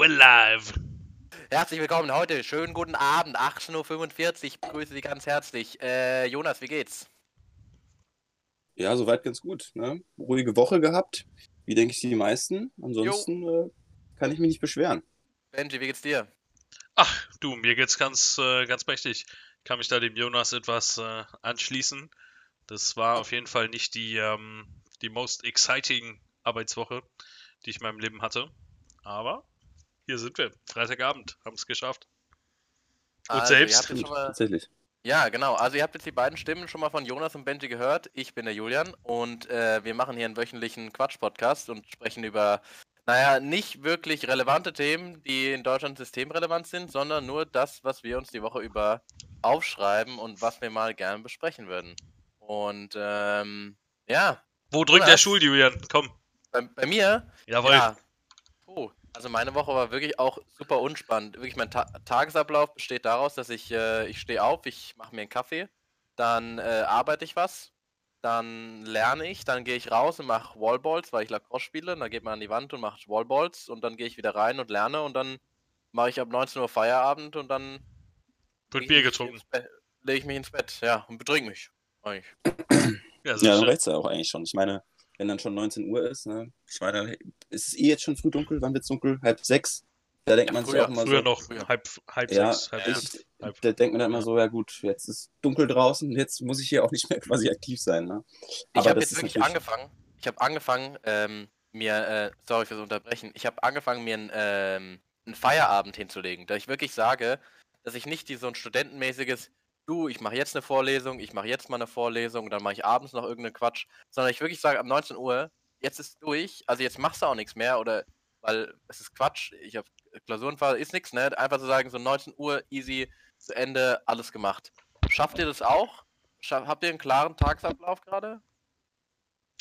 we're live. Herzlich willkommen heute. Schönen guten Abend. 18.45 Uhr. Ich begrüße Sie ganz herzlich. Äh, Jonas, wie geht's? Ja, soweit ganz gut. Ne? Ruhige Woche gehabt. Wie denke ich die meisten. Ansonsten äh, kann ich mich nicht beschweren. Benji, wie geht's dir? Ach, du, mir geht's ganz, äh, ganz mächtig. Ich kann mich da dem Jonas etwas äh, anschließen. Das war auf jeden Fall nicht die, ähm, die most exciting Arbeitswoche, die ich in meinem Leben hatte. Aber hier sind wir. Freitagabend, haben es geschafft. Und Also, ihr selbst? habt jetzt schon mal, Tatsächlich. ja, genau. Also ihr habt jetzt die beiden Stimmen schon mal von Jonas und Benji gehört. Ich bin der Julian und äh, wir machen hier einen wöchentlichen Quatsch-Podcast und sprechen über, naja, nicht wirklich relevante Themen, die in Deutschland systemrelevant sind, sondern nur das, was wir uns die Woche über aufschreiben und was wir mal gerne besprechen würden. Und ähm, ja, Wo drückt der Jonas? Stuhl, Julian? Komm. bei, bei mir Jawohl. Ja. Also meine Woche war wirklich auch super unspannend. Wirklich mein Ta Tagesablauf besteht daraus, dass ich, äh, ich stehe auf, ich mache mir einen Kaffee, dann äh, arbeite ich was, dann lerne ich, dann gehe ich raus und mache Wallballs, weil ich Lacrosse spiele. Dann geht man an die Wand und macht Wallballs und dann gehe ich wieder rein und lerne und dann mache ich ab 19 Uhr Feierabend und dann Wird Bier getrunken. Lege ich mich ins Bett, ja, und betrink mich. Eigentlich. Ja, Ja, dann reicht's ja auch eigentlich schon. Ich meine, wenn dann schon 19 Uhr ist, ne? Ich meine, ist es eh jetzt schon früh dunkel? Wann wird's dunkel? Halb sechs? Da denkt Ja, man sich früher, auch immer Früher so. noch, früher. halb, halb Ja, sechs, halb. Ich, halb- da denkt man dann immer so, ja gut, jetzt ist dunkel draußen, jetzt muss ich hier auch nicht mehr quasi aktiv sein, ne? Ich Aber habe das jetzt wirklich angefangen. Ich habe angefangen, ähm, mir, äh, sorry fürs Unterbrechen, ich habe angefangen, mir ein, ähm, einen Feierabend hinzulegen, da ich wirklich sage, dass ich nicht die, so ein studentenmäßiges, du, ich mache jetzt eine Vorlesung, ich mache jetzt mal eine Vorlesung, dann mache ich abends noch irgendeinen Quatsch, sondern ich wirklich sage, ab 19 Uhr, jetzt ist durch, also jetzt machst du auch nichts mehr oder, weil es ist Quatsch, ich habe Klausurenphase, ist nichts, ne? Einfach zu sagen, so 19 Uhr, easy, zu Ende, alles gemacht. Schafft ihr das auch? Scha habt ihr einen klaren Tagesablauf gerade?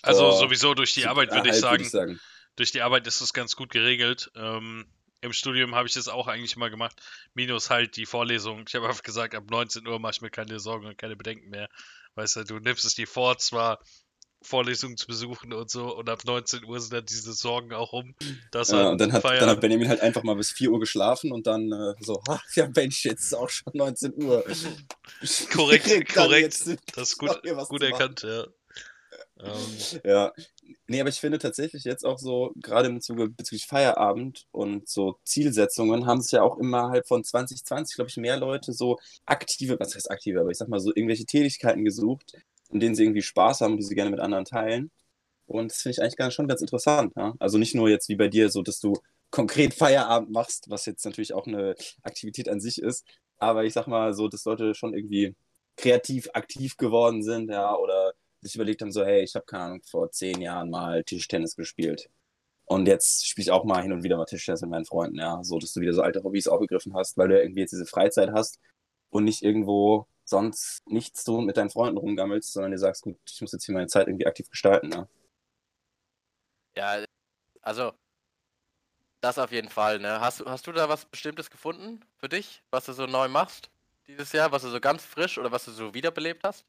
Also Boah, sowieso durch die so Arbeit würde ich halb, sagen, durch die Arbeit ist es ganz gut geregelt. Ähm, Im Studium habe ich das auch eigentlich immer gemacht. Minus halt die Vorlesung. Ich habe einfach gesagt, ab 19 Uhr mache ich mir keine Sorgen und keine Bedenken mehr. Weißt du, du nimmst es dir vor, zwar Vorlesungen zu besuchen und so, und ab 19 Uhr sind dann diese Sorgen auch um. Dass Ja, er und dann hat, dann hat Benjamin halt einfach mal bis 4 Uhr geschlafen und dann äh, so, ha, ja Mensch, jetzt ist auch schon 19 Uhr. Korrekt, korrekt. das ist gut, gut erkannt, ja. Ähm, Ja, nee, aber ich finde tatsächlich jetzt auch so, gerade im Zuge bezüglich Feierabend und so Zielsetzungen, haben es ja auch innerhalb von 2020, glaube ich, mehr Leute so aktive, was heißt aktive, aber ich sag mal so irgendwelche Tätigkeiten gesucht, in denen sie irgendwie Spaß haben und die sie gerne mit anderen teilen. Und das finde ich eigentlich schon ganz interessant. Ja? Also nicht nur jetzt wie bei dir, so dass du konkret Feierabend machst, was jetzt natürlich auch eine Aktivität an sich ist, aber ich sag mal so, dass Leute schon irgendwie kreativ aktiv geworden sind, ja, oder sich überlegt haben, so, hey, ich habe keine Ahnung, vor zehn Jahren mal Tischtennis gespielt. Und jetzt spiele ich auch mal hin und wieder mal Tischtennis mit meinen Freunden, ja. So, dass du wieder so alte Hobbys aufgegriffen hast, weil du ja irgendwie jetzt diese Freizeit hast und nicht irgendwo sonst nichts tun mit deinen Freunden rumgammelst, sondern dir sagst, gut, ich muss jetzt hier meine Zeit irgendwie aktiv gestalten, ne? Ja, also das auf jeden Fall, ne? Hast, hast du da was Bestimmtes gefunden für dich, was du so neu machst dieses Jahr, was du so ganz frisch oder was du so wiederbelebt hast?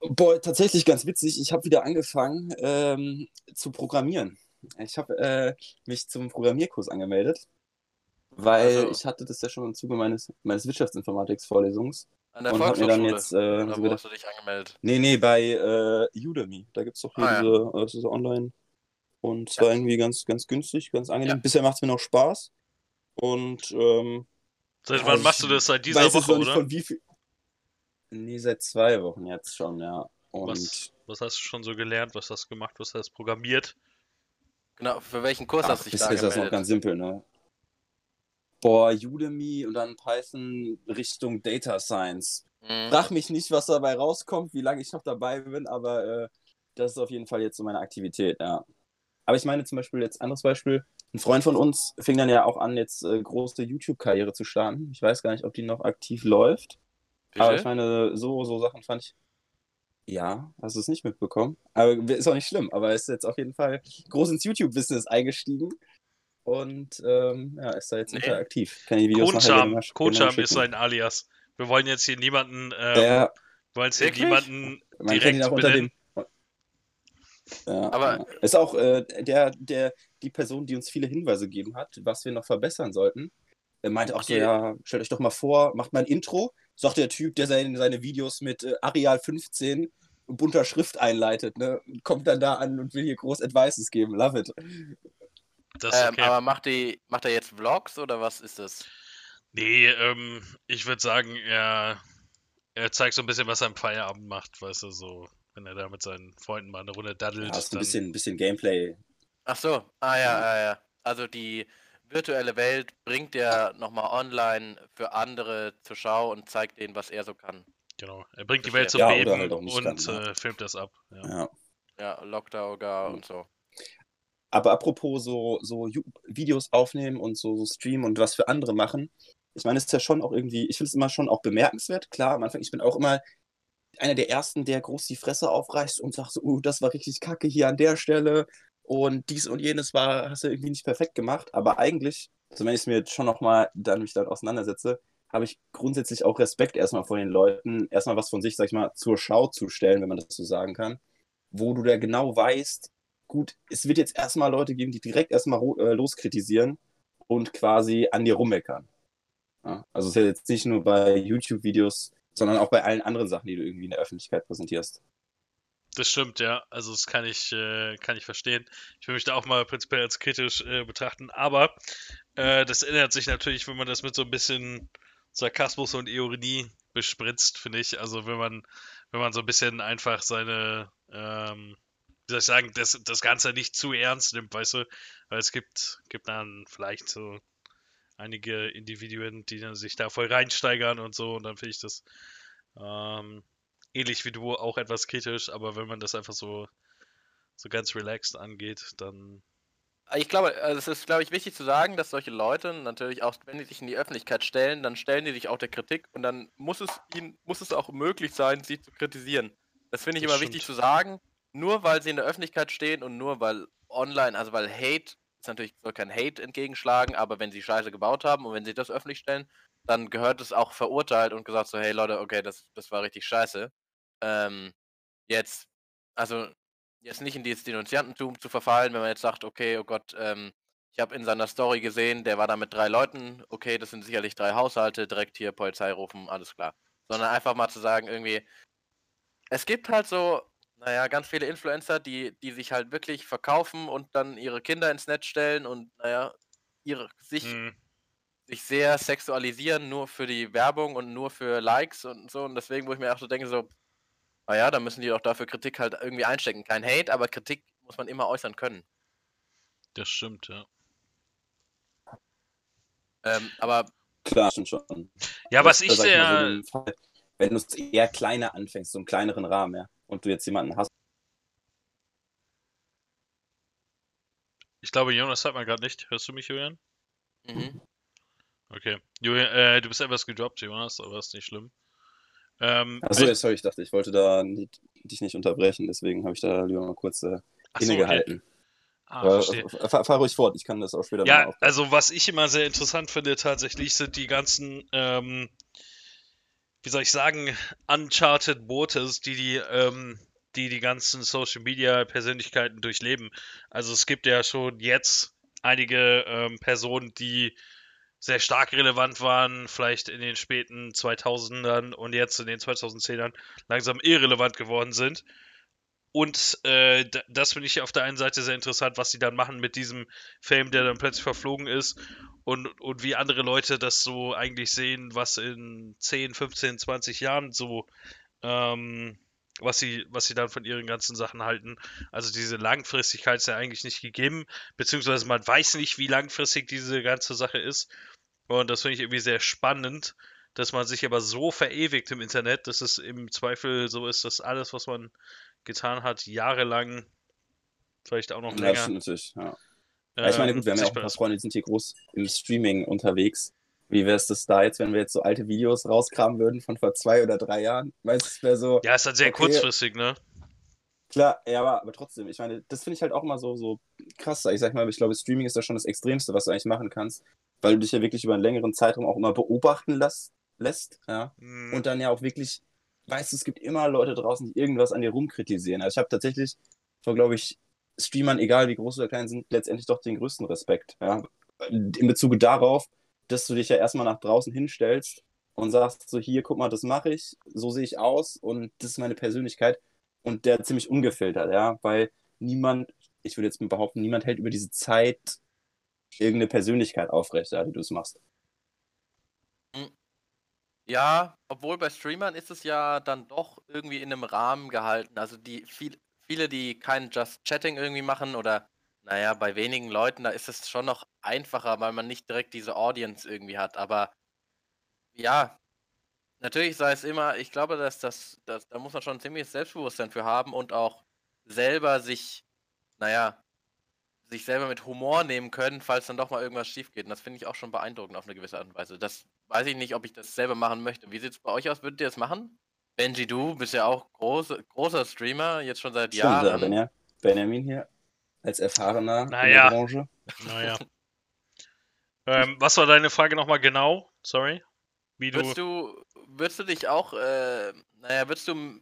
Boah, tatsächlich ganz witzig. Ich habe wieder angefangen ähm, zu programmieren. Ich habe äh, mich zum Programmierkurs angemeldet, weil Also- ich hatte das ja schon im Zuge meines, meines Wirtschaftsinformatics-Vorlesungsvorlesungs. An der Und hab mir dann jetzt äh, oder so gedacht, hast du dich angemeldet? nee, nee, bei äh, Udemy. Da gibt es doch hier Ah, ja. diese, äh, das ist so online. Und es Ja. war irgendwie ganz, ganz günstig, ganz angenehm. Ja. Bisher macht es mir noch Spaß. Und ähm, seit Ja, wann machst du das? Seit dieser Woche, oder? von wie viel. Nee, seit zwei Wochen jetzt schon, ja. Und Was, was hast du schon so gelernt? Was hast du gemacht? Was hast du programmiert? Genau, für welchen Kurs Ach, hast du dich bisher da ist das noch ganz simpel, ne? Boah, Udemy und dann Python Richtung Data Science. Mhm. Frag mich nicht, was dabei rauskommt, wie lange ich noch dabei bin, aber äh, das ist auf jeden Fall jetzt so meine Aktivität, ja. Aber ich meine zum Beispiel jetzt anderes Beispiel. Ein Freund von uns fing dann ja auch an, jetzt äh, große YouTube-Karriere zu starten. Ich weiß gar nicht, ob die noch aktiv läuft. Aber Bitte? ich meine, so, so Sachen fand ich. Ja, hast du es nicht mitbekommen? Aber ist auch nicht schlimm, aber ist jetzt auf jeden Fall groß ins YouTube-Business eingestiegen und ähm, ja, ist da jetzt Nee. hinter aktiv. Kann ich die Videos Kohnscham mal ist sein Alias. Wir wollen jetzt hier niemanden, ähm, Ja, wir wollen jetzt hier niemanden man kennt ihn direkt auch unter benennen. dem. Ja, Aber- ja. ist auch äh, der, der die Person, die uns viele Hinweise gegeben hat, was wir noch verbessern sollten. Er meinte auch so, Okay. ja, stellt euch doch mal vor, macht mal ein Intro, sagt der Typ, der seine, seine Videos mit äh, Areal 15 und bunter Schrift einleitet, ne? Und Kommt dann da an und will hier groß Advices geben. Love it. Das ist Ähm, okay. Aber macht, die, macht er jetzt Vlogs oder was ist das? Nee, ähm, ich würde sagen, er, er zeigt so ein bisschen, was er am Feierabend macht, weißt du, so, wenn er da mit seinen Freunden mal eine Runde daddelt, Ja, ein dann, bisschen, bisschen Gameplay. Ach so, ah ja, ja, ja. Also die virtuelle Welt bringt er nochmal online für andere zur Schau und zeigt denen, was er so kann. genau, er bringt die Verstehe. Welt zum Ja, Beben halt und kann, äh, filmt das ab. Ja. Ja. Ja, Lockdown und so. Aber apropos so, so Videos aufnehmen und so, so streamen und was für andere machen, ich meine, es ist ja schon auch irgendwie, ich finde es immer schon auch bemerkenswert. Klar, am Anfang, ich bin auch immer einer der Ersten, der groß die Fresse aufreißt und sagt so, uh, das war richtig kacke hier an der Stelle und dies und jenes war, hast du irgendwie nicht perfekt gemacht. Aber eigentlich, also wenn ich es mir jetzt schon nochmal dann mich damit auseinandersetze, habe ich grundsätzlich auch Respekt erstmal vor den Leuten, erstmal was von sich, sag ich mal, zur Schau zu stellen, wenn man das so sagen kann, wo du da genau weißt, gut, es wird jetzt erstmal Leute geben, die direkt erstmal äh, loskritisieren und quasi an dir rummeckern. Ja, also es ist jetzt nicht nur bei YouTube-Videos, sondern auch bei allen anderen Sachen, die du irgendwie in der Öffentlichkeit präsentierst. Das stimmt, ja. Also das kann ich, äh, kann ich verstehen. Ich will mich da auch mal prinzipiell als kritisch äh, betrachten, aber äh, das ändert sich natürlich, wenn man das mit so ein bisschen Sarkasmus und Ironie bespritzt, finde ich. Also wenn man, wenn man so ein bisschen einfach seine, ähm, wie soll ich sagen, das, das Ganze nicht zu ernst nimmt, weißt du? Weil es gibt, gibt dann vielleicht so einige Individuen, die dann sich da voll reinsteigern und so, und dann finde ich das ähm, ähnlich wie du auch etwas kritisch, aber wenn man das einfach so, so ganz relaxed angeht, dann Ich glaube, also es ist, glaube ich, wichtig zu sagen, dass solche Leute natürlich auch, wenn die sich in die Öffentlichkeit stellen, dann stellen die sich auch der Kritik und dann muss es ihnen, muss es auch möglich sein, sie zu kritisieren. Das finde ich Das immer wichtig stimmt. zu sagen. Nur weil sie in der Öffentlichkeit stehen und nur weil online, also weil Hate, ist natürlich soll kein Hate entgegenschlagen, aber wenn sie Scheiße gebaut haben und wenn sie das öffentlich stellen, dann gehört es auch verurteilt und gesagt so, hey Leute, okay, das, das war richtig scheiße. Ähm, jetzt, also jetzt nicht in dieses Denunziantentum zu verfallen, wenn man jetzt sagt, okay, oh Gott, ähm, ich habe in seiner Story gesehen, der war da mit drei Leuten, okay, das sind sicherlich drei Haushalte, direkt hier Polizei rufen, alles klar. Sondern einfach mal zu sagen, irgendwie, es gibt halt so, naja, ganz viele Influencer, die, die sich halt wirklich verkaufen und dann ihre Kinder ins Netz stellen und, naja, ihre, sich, hm, sich sehr sexualisieren, nur für die Werbung und nur für Likes und so. Und deswegen, wo ich mir auch so denke, so, naja, da müssen die doch dafür Kritik halt irgendwie einstecken. Kein Hate, aber Kritik muss man immer äußern können. das stimmt, ja. Ähm, aber Klar, stimmt schon. Ja, was ich Das- so sehr, Fall, wenn du es eher kleiner anfängst, so im kleineren Rahmen, ja, und du jetzt jemanden hast, ich glaube, Jonas hört man gerade nicht. Hörst du mich, Julian? mhm. Okay. Julian, äh, du bist etwas gedroppt, Jonas, aber ist nicht schlimm. Ähm, Achso, ja, sorry, ich dachte, ich wollte da nicht, dich nicht unterbrechen, deswegen habe ich da lieber mal kurz äh, so, okay. innegehalten. Ah, äh, fahr, fahr ruhig fort, ich kann das auch später Ja, also was ich immer sehr interessant finde tatsächlich sind die ganzen, ähm, wie soll ich sagen, Uncharted Waters, die die, ähm, die die ganzen Social Media Persönlichkeiten durchleben. Also es gibt ja schon jetzt einige ähm, Personen, die sehr stark relevant waren, vielleicht in den späten 2000ern und jetzt in den 2010ern langsam irrelevant geworden sind. Und äh, das finde ich auf der einen Seite sehr interessant, was sie dann machen mit diesem Fame, der dann plötzlich verflogen ist. Und, und wie andere Leute das so eigentlich sehen, was in 10, 15, 20 Jahren so, ähm, was sie, was sie dann von ihren ganzen Sachen halten. Also diese Langfristigkeit ist ja eigentlich nicht gegeben, beziehungsweise man weiß nicht, wie langfristig diese ganze Sache ist. Und das finde ich irgendwie sehr spannend, dass man sich aber so verewigt im Internet, dass es im Zweifel so ist, dass alles, was man getan hat, jahrelang, vielleicht auch noch Ja, länger. stimmt natürlich, ja. Ja, ich meine, ähm, gut, wir haben ja auch ein paar. Freunde, die sind hier groß im Streaming unterwegs. Wie wäre es das da jetzt, wenn wir jetzt so alte Videos rauskramen würden von vor zwei oder drei Jahren? Weißt du, es wäre so, Ja, ist halt sehr Okay. kurzfristig, ne? klar, ja, aber, aber trotzdem, ich meine, das finde ich halt auch immer so, so krass. Ich sag mal, ich glaube, Streaming ist da schon das Extremste, was du eigentlich machen kannst, weil du dich ja wirklich über einen längeren Zeitraum auch immer beobachten lässt, lässt ja. Mhm. und dann ja auch wirklich, weißt du, es gibt immer Leute draußen, die irgendwas an dir rumkritisieren. Also ich habe tatsächlich vor, glaube ich, Streamern, egal wie groß oder klein sind, letztendlich doch den größten Respekt. Ja? In Bezug darauf, dass du dich ja erstmal nach draußen hinstellst und sagst so, hier, guck mal, das mache ich, so sehe ich aus und das ist meine Persönlichkeit und der ziemlich ungefiltert, ja, weil niemand, ich würde jetzt behaupten, niemand hält über diese Zeit irgendeine Persönlichkeit aufrecht, ja, wie du es machst. Hm. Ja, obwohl bei Streamern ist es ja dann doch irgendwie in einem Rahmen gehalten. Also die viel, viele, die kein Just Chatting irgendwie machen oder naja, bei wenigen Leuten, da ist es schon noch einfacher, weil man nicht direkt diese Audience irgendwie hat. Aber ja, natürlich sei es immer, ich glaube, dass das, das da muss man schon ein ziemliches Selbstbewusstsein für haben und auch selber sich, naja, sich selber mit Humor nehmen können, falls dann doch mal irgendwas schief geht. Und das finde ich auch schon beeindruckend auf eine gewisse Art und Weise. Das weiß ich nicht, ob ich das selber machen möchte. Wie sieht es bei euch aus? Würdet ihr das machen? Benji, du bist ja auch groß, großer Streamer, jetzt schon seit Stimmt, Jahren. Ja, Benjamin hier als erfahrener naja. in der Branche. Naja. ähm, was war deine Frage nochmal genau? Sorry. Wie du... Würdest du, würdest du dich auch, äh, naja, würdest du,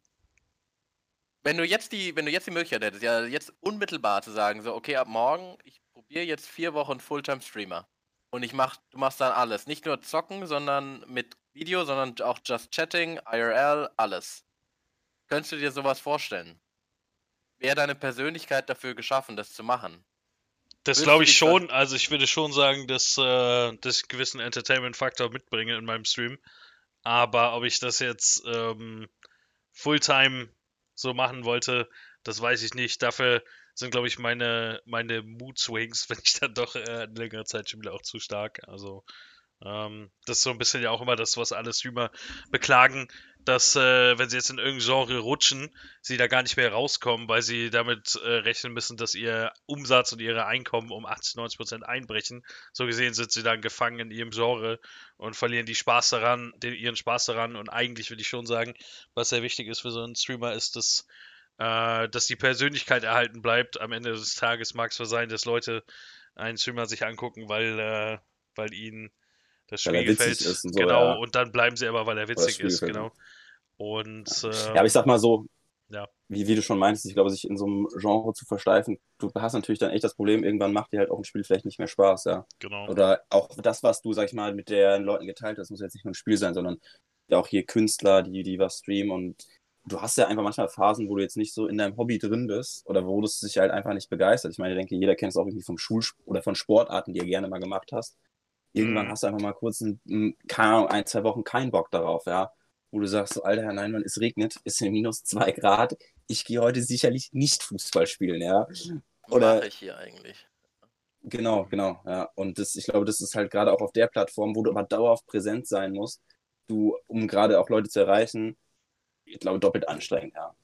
wenn du jetzt die, wenn du jetzt die Möglichkeit hättest, ja, jetzt unmittelbar zu sagen, so, okay, ab morgen, ich probiere jetzt vier Wochen Fulltime-Streamer. Und ich mach, du machst dann alles. Nicht nur zocken, sondern mit Video, sondern auch just chatting, IRL, alles. Könntest du dir sowas vorstellen? Wäre deine Persönlichkeit dafür geschaffen, das zu machen? Das glaube ich schon. Also ich würde schon sagen, dass, äh, dass ich einen gewissen Entertainment-Faktor mitbringe in meinem Stream. Aber ob ich das jetzt ähm, Fulltime so machen wollte, das weiß ich nicht. Dafür sind, glaube ich, meine, meine Mood-Swings, wenn ich dann doch äh, eine längere Zeit spiele, auch zu stark. Also das ist so ein bisschen ja auch immer das, was alle Streamer beklagen, dass, äh, wenn sie jetzt in irgendein Genre rutschen, sie da gar nicht mehr rauskommen, weil sie damit äh, rechnen müssen, dass ihr Umsatz und ihre Einkommen um 80, 90 Prozent einbrechen. So gesehen sind sie dann gefangen in ihrem Genre und verlieren die Spaß daran, den, ihren Spaß daran. Und eigentlich würde ich schon sagen, was sehr wichtig ist für so einen Streamer, ist, dass, äh, dass die Persönlichkeit erhalten bleibt. Am Ende des Tages mag es sein, dass Leute einen Streamer sich angucken, weil, äh, weil ihnen das Spiel gefällt. So, genau, ja. und dann bleiben sie aber, weil er witzig ist, genau. Und äh, ja, aber ich sag mal so, ja. wie, wie du schon meinst, ich glaube, sich in so einem Genre zu versteifen, du hast natürlich dann echt das Problem, irgendwann macht dir halt auch ein Spiel vielleicht nicht mehr Spaß, ja. Genau. Oder auch das, was du, sag ich mal, mit den Leuten geteilt hast, muss jetzt nicht nur ein Spiel sein, sondern ja auch hier Künstler, die, die was streamen und du hast ja einfach manchmal Phasen, wo du jetzt nicht so in deinem Hobby drin bist oder wo du dich halt einfach nicht begeistert. Ich meine, ich denke, jeder kennt es auch irgendwie vom Schul- oder von Sportarten, die er gerne mal gemacht hast. Irgendwann mhm. hast du einfach mal kurz ein, keine Ahnung, ein, zwei Wochen keinen Bock darauf, ja. Wo du sagst, so, Alter, nein, Mann, es regnet, es sind minus zwei Grad. Ich gehe heute sicherlich nicht Fußball spielen, ja. Oder. Mache ich hier eigentlich. Genau, genau, ja. Und das, ich glaube, das ist halt gerade auch auf der Plattform, wo du aber dauerhaft präsent sein musst, du, um gerade auch Leute zu erreichen, ich glaube, doppelt anstrengend, ja.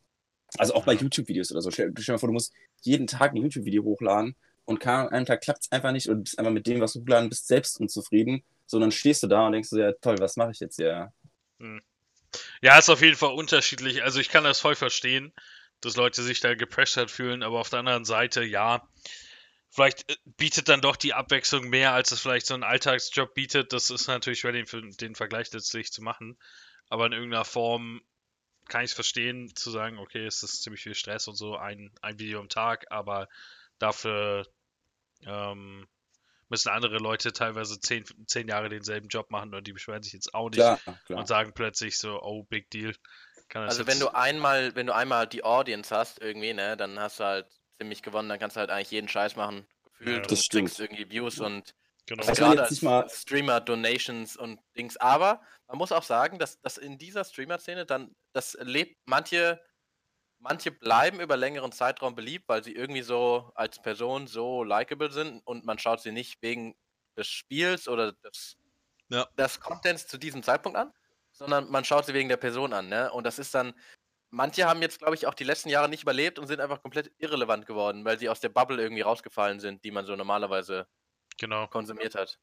Also auch bei YouTube-Videos oder so. Stell, stell dir mal vor, du musst jeden Tag ein YouTube-Video hochladen und kann, einen Tag klappt es einfach nicht und bist einfach mit dem, was du hochladen bist, selbst unzufrieden, sondern stehst du da und denkst du, ja toll, was mache ich jetzt hier? Hm. Ja, ist auf jeden Fall unterschiedlich. Also ich kann das voll verstehen, dass Leute sich da gepressured fühlen, aber auf der anderen Seite, ja, vielleicht äh, bietet dann doch die Abwechslung mehr, als es vielleicht so ein Alltagsjob bietet. Das ist natürlich schwer, den, den Vergleich letztlich zu machen. Aber in irgendeiner Form kann ich es verstehen, zu sagen, okay, es ist ziemlich viel Stress und so, ein, ein Video am Tag, aber dafür ähm, müssen andere Leute teilweise zehn, zehn Jahre denselben Job machen und die beschweren sich jetzt auch nicht klar, klar. und sagen plötzlich so, oh, big deal. also wenn du einmal, wenn du einmal die Audience hast irgendwie, ne, dann hast du halt ziemlich gewonnen, dann kannst du halt eigentlich jeden Scheiß machen. Gefühlt ja, das stimmt. irgendwie Views und genau. gerade als mal... Streamer Donations und Dings. Aber man muss auch sagen, dass, dass in dieser Streamer-Szene dann, das lebt, manche manche bleiben über längeren Zeitraum beliebt, weil sie irgendwie so als Person so likable sind und man schaut sie nicht wegen des Spiels oder des, ja. des Contents zu diesem Zeitpunkt an, sondern man schaut sie wegen der Person an. Ne? Und das ist dann, manche haben jetzt, glaube ich, auch die letzten Jahre nicht überlebt und sind einfach komplett irrelevant geworden, weil sie aus der Bubble irgendwie rausgefallen sind, die man so normalerweise genau. konsumiert hat.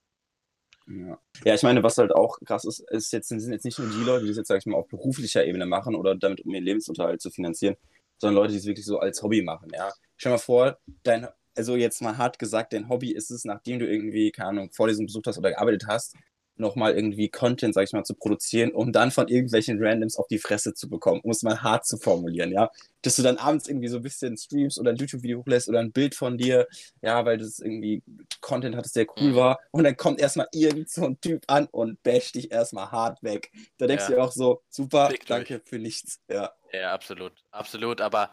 Ja. ja, ich meine, was halt auch krass ist, ist jetzt, sind jetzt nicht nur die Leute, die das jetzt, sag ich mal, auf beruflicher Ebene machen oder damit, um ihren Lebensunterhalt zu finanzieren, sondern Leute, die es wirklich so als Hobby machen, ja. Stell dir mal vor, dein, also jetzt mal hart gesagt, dein Hobby ist es, nachdem du irgendwie, keine Ahnung, Vorlesungen besucht hast oder gearbeitet hast, nochmal irgendwie Content, sag ich mal, zu produzieren, um dann von irgendwelchen Randoms auf die Fresse zu bekommen, um es mal hart zu formulieren, ja. Dass du dann abends irgendwie so ein bisschen streamst oder ein YouTube-Video hochlässt oder ein Bild von dir, ja, weil das irgendwie Content hattest, der cool Mhm. war. Und dann kommt erstmal irgend so ein Typ an und basht dich erstmal hart weg. Da denkst Ja. du dir auch so, super, Fick danke für nichts. Ja. Ja, absolut. Absolut. Aber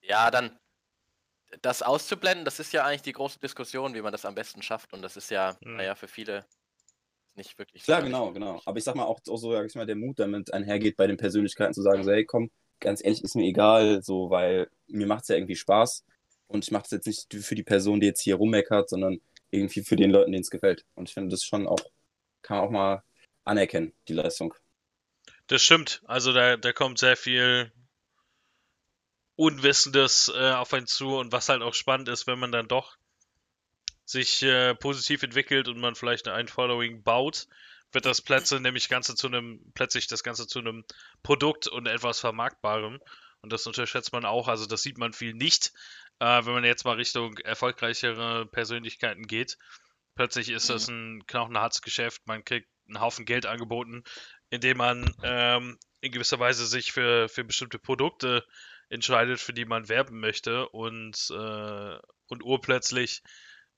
ja, dann das auszublenden, das ist ja eigentlich die große Diskussion, wie man das am besten schafft. Und das ist ja, Mhm. naja, für viele nicht wirklich. Klar, genau, genau. Aber ich sag mal auch, auch so, sag ich mal, der Mut damit einhergeht, bei den Persönlichkeiten zu sagen, so, hey, komm, ganz ehrlich, ist mir egal, so, weil mir macht es ja irgendwie Spaß. Und ich mache es jetzt nicht für die Person, die jetzt hier rummeckert, sondern irgendwie für den Leuten, denen es gefällt. Und ich finde, das schon auch, kann man auch mal anerkennen, die Leistung. Das stimmt. Also da, da kommt sehr viel Unwissendes äh, auf einen zu und was halt auch spannend ist, wenn man dann doch sich äh, positiv entwickelt und man vielleicht ein Following baut, wird das Plätze nämlich Ganze zu einem, plötzlich das Ganze zu einem Produkt und etwas Vermarktbarem. Und das unterschätzt man auch, also das sieht man viel nicht, äh, wenn man jetzt mal Richtung erfolgreichere Persönlichkeiten geht. Plötzlich ist das ein knochenhartes Geschäft, man kriegt einen Haufen Geld angeboten, indem man ähm, in gewisser Weise sich für, für bestimmte Produkte entscheidet, für die man werben möchte und, äh, und urplötzlich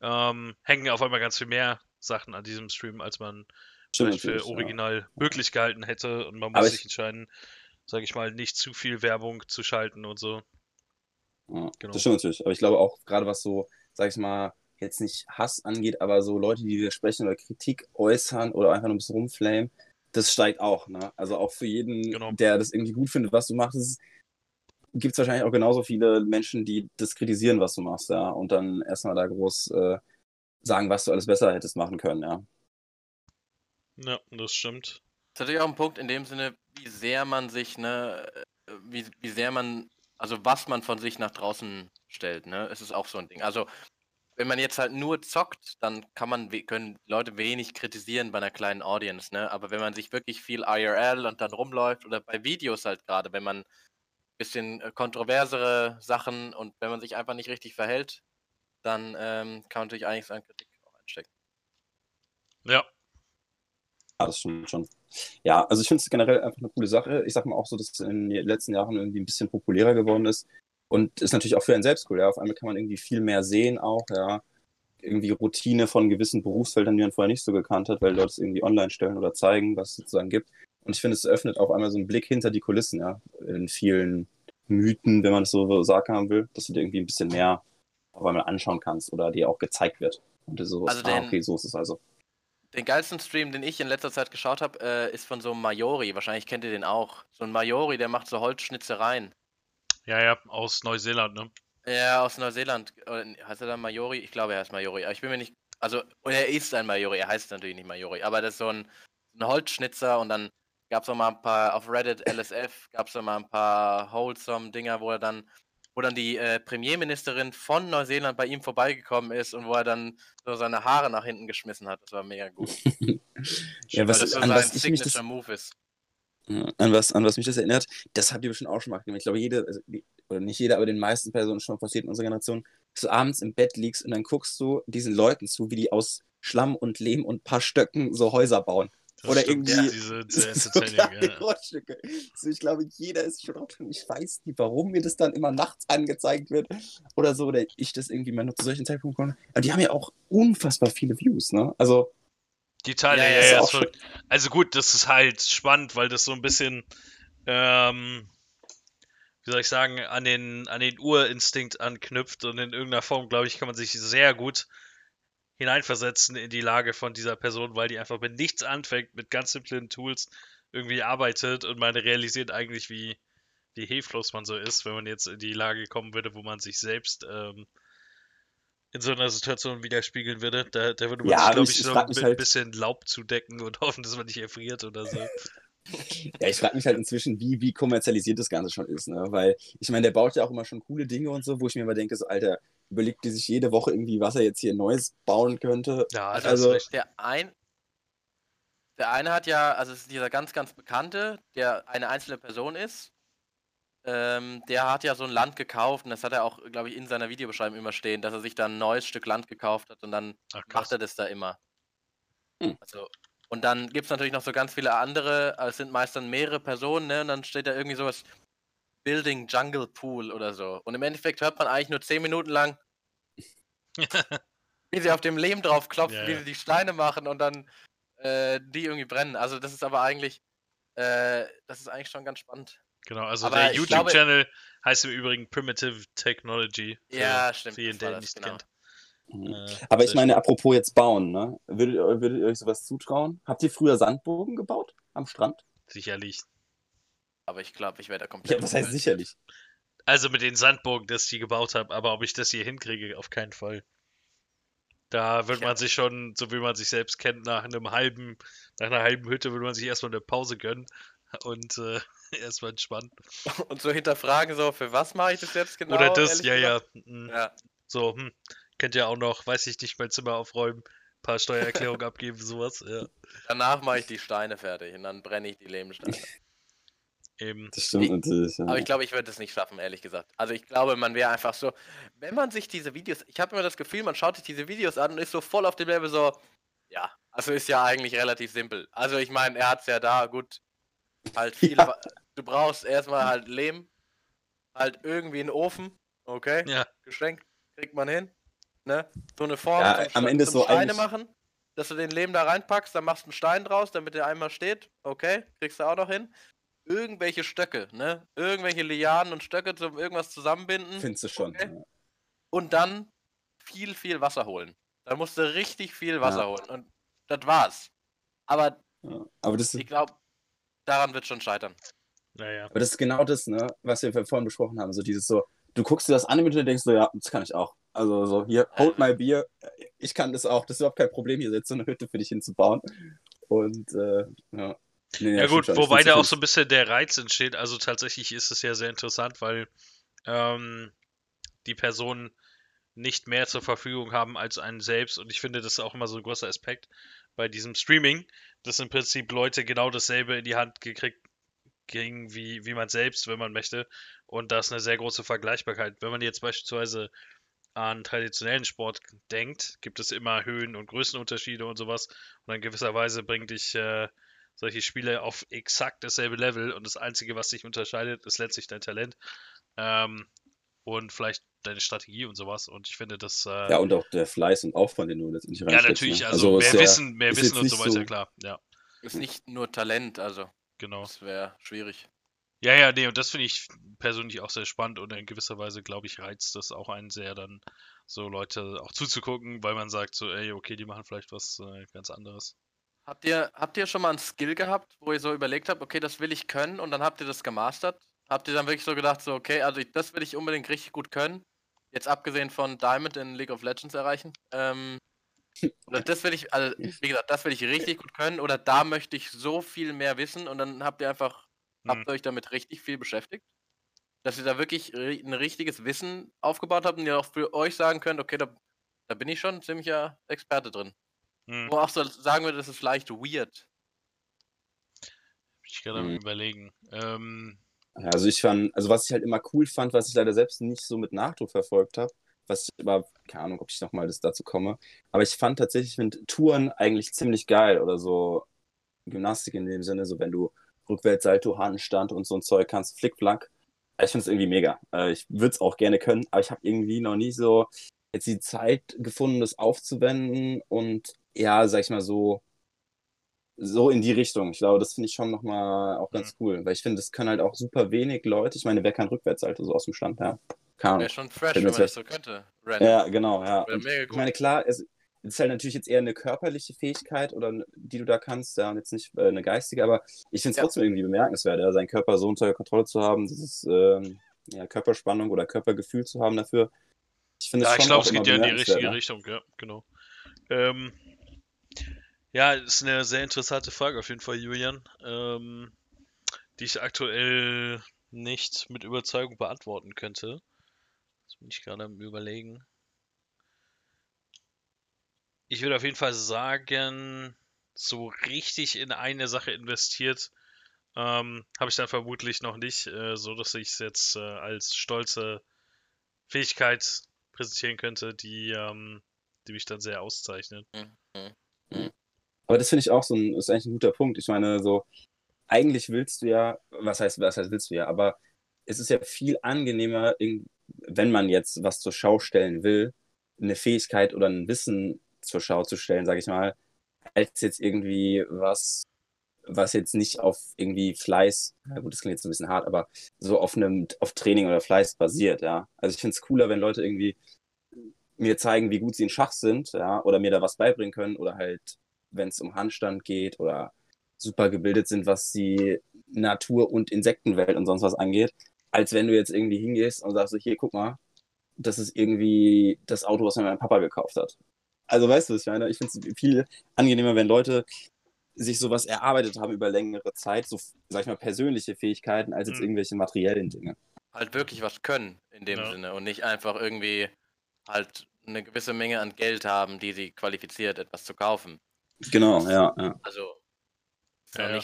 ähm, hängen auf einmal ganz viel mehr Sachen an diesem Stream, als man Stimmt vielleicht für natürlich, ja. original möglich gehalten hätte und man Aber muss ich- sich entscheiden, sage ich mal, nicht zu viel Werbung zu schalten und so. Ja, Genau. Das stimmt natürlich. Aber ich glaube auch, gerade was so, sag ich mal, jetzt nicht Hass angeht, aber so Leute, die widersprechen oder Kritik äußern oder einfach nur ein bisschen rumflamen, das steigt auch. Ne? Also auch für jeden, Genau. der das irgendwie gut findet, was du machst, gibt es wahrscheinlich auch genauso viele Menschen, die das kritisieren, was du machst, ja. Und dann erstmal da groß äh, sagen, was du alles besser hättest machen können, ja. Ja, das stimmt. Das ist natürlich auch ein Punkt in dem Sinne, wie sehr man sich, ne, äh, wie, wie sehr man, also was man von sich nach draußen stellt, ne, es ist auch so ein Ding. Also, wenn man jetzt halt nur zockt, dann kann man, we- können Leute wenig kritisieren bei einer kleinen Audience, ne, aber wenn man sich wirklich viel IRL und dann rumläuft oder bei Videos halt gerade, wenn man bisschen äh, kontroversere Sachen und wenn man sich einfach nicht richtig verhält, dann ähm, kann man natürlich einiges an Kritik auch einstecken. Ja, Ja, das stimmt schon. Ja, also ich finde es generell einfach eine coole Sache. Ich sag mal auch so, dass es in den letzten Jahren irgendwie ein bisschen populärer geworden ist. Und ist natürlich auch für einen selbst cool. Ja. Auf einmal kann man irgendwie viel mehr sehen auch, ja. Irgendwie Routine von gewissen Berufsfeldern, die man vorher nicht so gekannt hat, weil Leute es irgendwie online stellen oder zeigen, was es sozusagen gibt. Und ich finde, es öffnet auf einmal so einen Blick hinter die Kulissen, ja. In vielen Mythen, wenn man es so sagen haben will, dass du dir irgendwie ein bisschen mehr auf einmal anschauen kannst oder dir auch gezeigt wird. Und du so, Also ah, den- okay, so ist es also. Den geilsten Stream, den ich in letzter Zeit geschaut habe, äh, ist von so einem Majori. Wahrscheinlich kennt ihr den auch. So ein Majori, der macht so Holzschnitzereien. ja, ja, aus Neuseeland, ne? Ja, aus Neuseeland. Heißt er dann Majori? Ich glaube, er heißt Majori. Aber ich bin mir nicht. Also, er ist ein Majori. Er heißt natürlich nicht Majori. Aber das ist so ein, ein Holzschnitzer. Und dann gab es noch mal ein paar. Auf Reddit LSF gab es noch mal ein paar Wholesome-Dinger, wo er dann. Wo dann die äh, Premierministerin von Neuseeland bei ihm vorbeigekommen ist und wo er dann so seine Haare nach hinten geschmissen hat. Das war mega gut. Ja, was, das so an was mich das, Signature Move ist. An was, an was mich das erinnert, das habt ihr bestimmt auch schon mal gemacht. Ich glaube, jede, also, oder nicht jeder, aber den meisten Personen schon passiert in unserer Generation, dass du abends im Bett liegst und dann guckst du diesen Leuten zu, wie die aus Schlamm und Lehm und ein paar Stöcken so Häuser bauen. Das Oder stimmt, irgendwie- Diese, sehr so entertaining, kleine ja. Grundstücke. So, ich glaube, jeder ist schon drauf. Ich weiß nicht, warum mir das dann immer nachts angezeigt wird oder so, oder ich das irgendwie mal nur zu solchen Zeitpunkten komme. Aber die haben ja auch unfassbar viele Views, ne? Also, Die Teile, Ja, ja, ja, ja. Also gut, das ist halt spannend, weil das so ein bisschen, ähm, wie soll ich sagen, an den, an den Urinstinkt anknüpft und in irgendeiner Form, glaube ich, kann man sich sehr gut hineinversetzen in die Lage von dieser Person, weil die einfach mit nichts anfängt, mit ganz simplen Tools irgendwie arbeitet und man realisiert eigentlich, wie, wie hilflos man so ist, wenn man jetzt in die Lage kommen würde, wo man sich selbst ähm, in so einer Situation widerspiegeln würde. Da, da würde man Ja, sich, glaube ich- so ein mich bi- halt- bisschen Laub zudecken und hoffen, dass man nicht erfriert oder so. Ja, ich frage mich halt inzwischen, wie, wie kommerzialisiert das Ganze schon ist, ne? Weil ich meine, der baut ja auch immer schon coole Dinge und so, wo ich mir immer denke, so, Alter, überlegt die sich jede Woche irgendwie, was er jetzt hier Neues bauen könnte. Ja, Also- das ist also-. Der ein. Der eine hat ja, also es ist dieser ganz, ganz bekannte, der eine einzelne Person ist. Ähm, der hat ja so ein Land gekauft und das hat er auch, glaube ich, in seiner Videobeschreibung immer stehen, dass er sich da ein neues Stück Land gekauft hat und dann Ach, macht er das da immer. Hm. Also, Und dann gibt es natürlich noch so ganz viele andere, äh, es sind meist dann mehrere Personen, ne? Und dann steht da irgendwie sowas Building Jungle Pool oder so. Und im Endeffekt hört man eigentlich nur 10 Minuten lang, wie sie auf dem Lehm drauf klopfen, Ja, wie sie die Steine machen und dann äh, die irgendwie brennen. Also das ist aber eigentlich, äh, das ist eigentlich schon ganz spannend. Genau, also Aber der YouTube-Channel heißt im Übrigen Primitive Technology. Für, Ja, stimmt, Für jeden, der ihn nicht genau. kennt. Mhm. Äh, Aber ich meine, apropos jetzt bauen, ne? Würdet, ihr- würdet ihr euch sowas zutrauen? Habt ihr früher Sandburgen gebaut am Strand? Sicherlich. Aber ich glaube, ich werde da komplett. Ja, was heißt sicherlich? Also mit den Sandburgen, das ich die gebaut habe, aber ob ich das hier hinkriege, auf keinen Fall. Da wird Ja. man sich schon, so wie man sich selbst kennt, nach einem halben, nach einer halben Hütte würde man sich erstmal eine Pause gönnen und äh, erstmal entspannen. Und so hinterfragen, so, für was mache ich das jetzt genau? Oder das, ja, ja. mm, Ja, So, hm, könnt ihr auch noch, weiß ich nicht, mein Zimmer aufräumen, paar Steuererklärungen abgeben, sowas. Ja, danach mache ich die Steine fertig und dann brenne ich die Lehmsteine. Eben. Das stimmt Ich- natürlich. Ja. Aber ich glaube, ich würde es nicht schaffen, ehrlich gesagt. Also ich glaube, man wäre einfach so, wenn man sich diese Videos, ich habe immer das Gefühl, man schaut sich diese Videos an und ist so voll auf dem Level so, ja, also ist ja eigentlich relativ simpel. Also ich meine, er hat es ja da, gut, halt viel, Ja. du brauchst erstmal halt Lehm, halt irgendwie einen Ofen, okay, Ja, geschenkt, kriegt man hin, ne, so eine Form Ja, zum, am Ende zum so Steine eigentlich- machen, dass du den Lehm da reinpackst, dann machst du einen Stein draus, damit der einmal steht, okay, kriegst du auch noch hin. Irgendwelche Stöcke, ne? Irgendwelche Lianen und Stöcke zum irgendwas zusammenbinden Findest du schon. Okay. Ja. und dann viel, viel Wasser holen. Da musst du richtig viel Wasser Ja. holen. Und das war's. Aber Ja. Aber, das, ich glaube, daran wird schon scheitern. naja. aber das ist genau das, ne, was wir vorhin besprochen haben. So dieses so, du guckst dir das an und denkst so, ja, das kann ich auch. Also so, hier, hold my beer. Ich kann das auch. Das ist überhaupt kein Problem, hier jetzt so eine Hütte für dich hinzubauen. Und äh, ja. Nee, Ja, gut, wobei da auch so ein bisschen der Reiz entsteht. Also tatsächlich ist es ja sehr interessant, weil ähm, die Personen nicht mehr zur Verfügung haben als einen selbst. Und ich finde, das ist auch immer so ein großer Aspekt bei diesem Streaming, dass im Prinzip Leute genau dasselbe in die Hand gekriegt kriegen wie, wie man selbst, wenn man möchte. Und da ist eine sehr große Vergleichbarkeit. Wenn man jetzt beispielsweise an traditionellen Sport denkt, gibt es immer Höhen- und Größenunterschiede und sowas. Und in gewisser Weise bringt dich äh, solche Spiele auf exakt dasselbe Level und das Einzige, was dich unterscheidet, ist letztlich dein Talent ähm, und vielleicht deine Strategie und sowas. Und ich finde das. Äh, Ja, und auch der Fleiß und Aufwand, den du letztendlich ja, reinsteckst. natürlich, ne? also, ist mehr ja- Wissen, mehr Wissen und so weiter, so- klar. Ja, Ist nicht nur Talent, also genau. das wäre schwierig. Ja, ja, nee, und das finde ich persönlich auch sehr spannend und in gewisser Weise, glaube ich, reizt das auch einen sehr, dann so Leute auch zuzugucken, weil man sagt so, ey, okay, die machen vielleicht was äh, ganz anderes. Habt ihr, habt ihr schon mal einen Skill gehabt, wo ihr so überlegt habt, okay, das will ich können und dann habt ihr das gemastert? Habt ihr dann wirklich so gedacht, so, okay, also ich, das will ich unbedingt richtig gut können? Jetzt abgesehen von Diamond in League of Legends erreichen. Ähm, oder das will ich, also wie gesagt, das will ich richtig gut können oder da möchte ich so viel mehr wissen und dann habt ihr einfach, Hm. habt ihr euch damit richtig viel beschäftigt? Dass ihr da wirklich ein richtiges Wissen aufgebaut habt und ihr auch für euch sagen könnt, okay, da, da bin ich schon ein ziemlicher Experte drin. Hm, Wo auch so sagen würde, das ist vielleicht weird. ich gerade Mhm. überlegen. Ähm, also ich fand, also was ich halt immer cool fand, was ich leider selbst nicht so mit Nachdruck verfolgt habe, was ich aber, keine Ahnung, ob ich nochmal dazu komme, aber ich fand tatsächlich, ich finde Touren eigentlich ziemlich geil oder so Gymnastik in dem Sinne, so wenn du Rückwärtssalto, Handstand und so ein Zeug kannst, Flickflack. Ich finde es irgendwie mega. Äh, Ich würde es auch gerne können, aber ich habe irgendwie noch nie so jetzt die Zeit gefunden, das aufzuwenden und ja, sag ich mal so, so in die Richtung. Ich glaube, das finde ich schon nochmal auch ganz cool, weil ich finde, das können halt auch super wenig Leute. Ich meine, wer kann Rückwärtssalto so aus dem Stand? Ja, keine Ahnung. Wäre schon fresh, wenn man das so könnte. Random. Ja, genau, ja. Ich meine, klar, es ist halt natürlich jetzt eher eine körperliche Fähigkeit oder die du da kannst, ja, und jetzt nicht äh, eine geistige, aber ich finde es Ja. trotzdem irgendwie bemerkenswert, ja, seinen Körper so unter Kontrolle zu haben, dieses ähm, ja, Körperspannung oder Körpergefühl zu haben dafür. Ich finde es Ja, ich glaube, es geht ja in die richtige? Richtung, ja, genau. Ähm, ja, ist eine sehr interessante Frage auf jeden Fall, Julian, ähm, die ich aktuell nicht mit Überzeugung beantworten könnte. Das bin ich gerade am Überlegen. Ich würde auf jeden Fall sagen, so richtig in eine Sache investiert ähm, habe ich dann vermutlich noch nicht, äh, so dass ich es jetzt äh, als stolze Fähigkeit präsentieren könnte, die, ähm, die mich dann sehr auszeichnet. Mhm. Aber das finde ich auch so ein, ist eigentlich ein guter Punkt. Ich meine, so, eigentlich willst du ja, was heißt, was heißt willst du ja, aber es ist ja viel angenehmer, wenn man jetzt was zur Schau stellen will, eine Fähigkeit oder ein Wissen zur Schau zu stellen, sage ich mal, als jetzt irgendwie was, was jetzt nicht auf irgendwie Fleiß, na gut, das klingt jetzt ein bisschen hart, aber so auf einem, auf Training oder Fleiß basiert, ja. Also ich finde es cooler, wenn Leute irgendwie mir zeigen, wie gut sie in Schach sind, ja, oder mir da was beibringen können, oder halt, wenn es um Handstand geht oder super gebildet sind, was die Natur- und Insektenwelt und sonst was angeht, als wenn du jetzt irgendwie hingehst und sagst, hier, guck mal, das ist irgendwie das Auto, was mir mein Papa gekauft hat. Also weißt du, was ich meine? Ich finde es viel angenehmer, wenn Leute sich sowas erarbeitet haben über längere Zeit, so, sag ich mal, persönliche Fähigkeiten, als jetzt mhm. irgendwelche materiellen Dinge. Halt wirklich was können, in dem ja. Sinne, und nicht einfach irgendwie halt eine gewisse Menge an Geld haben, die sie qualifiziert, etwas zu kaufen. Genau, ja. ja. Also, ja, ja.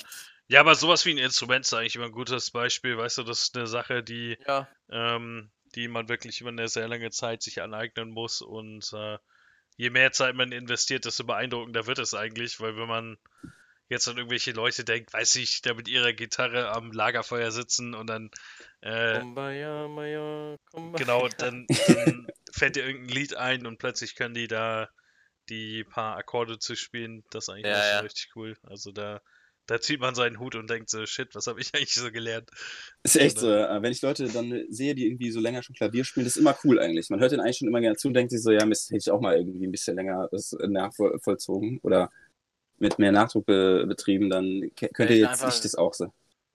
ja, aber sowas wie ein Instrument ist eigentlich immer ein gutes Beispiel. Weißt du, das ist eine Sache, die, ja. ähm, die man wirklich über eine sehr lange Zeit sich aneignen muss. Und äh, je mehr Zeit man investiert, desto beeindruckender wird es eigentlich, weil wenn man jetzt an irgendwelche Leute denkt, weiß ich, da mit ihrer Gitarre am Lagerfeuer sitzen und dann äh, Kumbaya, Maya, Kumbaya. genau, dann, dann fällt dir irgendein Lied ein und plötzlich können die da die paar Akkorde zu spielen. Das ist eigentlich ja, ja. richtig cool. Also da da zieht man seinen Hut und denkt so, shit, was habe ich eigentlich so gelernt? Ist echt so, äh, wenn ich Leute dann sehe, die irgendwie so länger schon Klavier spielen, das ist immer cool eigentlich. Man hört den eigentlich schon immer gerne zu und denkt sich so, ja, Mist, hätte ich auch mal irgendwie ein bisschen länger das nachvollzogen oder mit mehr Nachdruck betrieben, dann könnte jetzt nicht das auch so.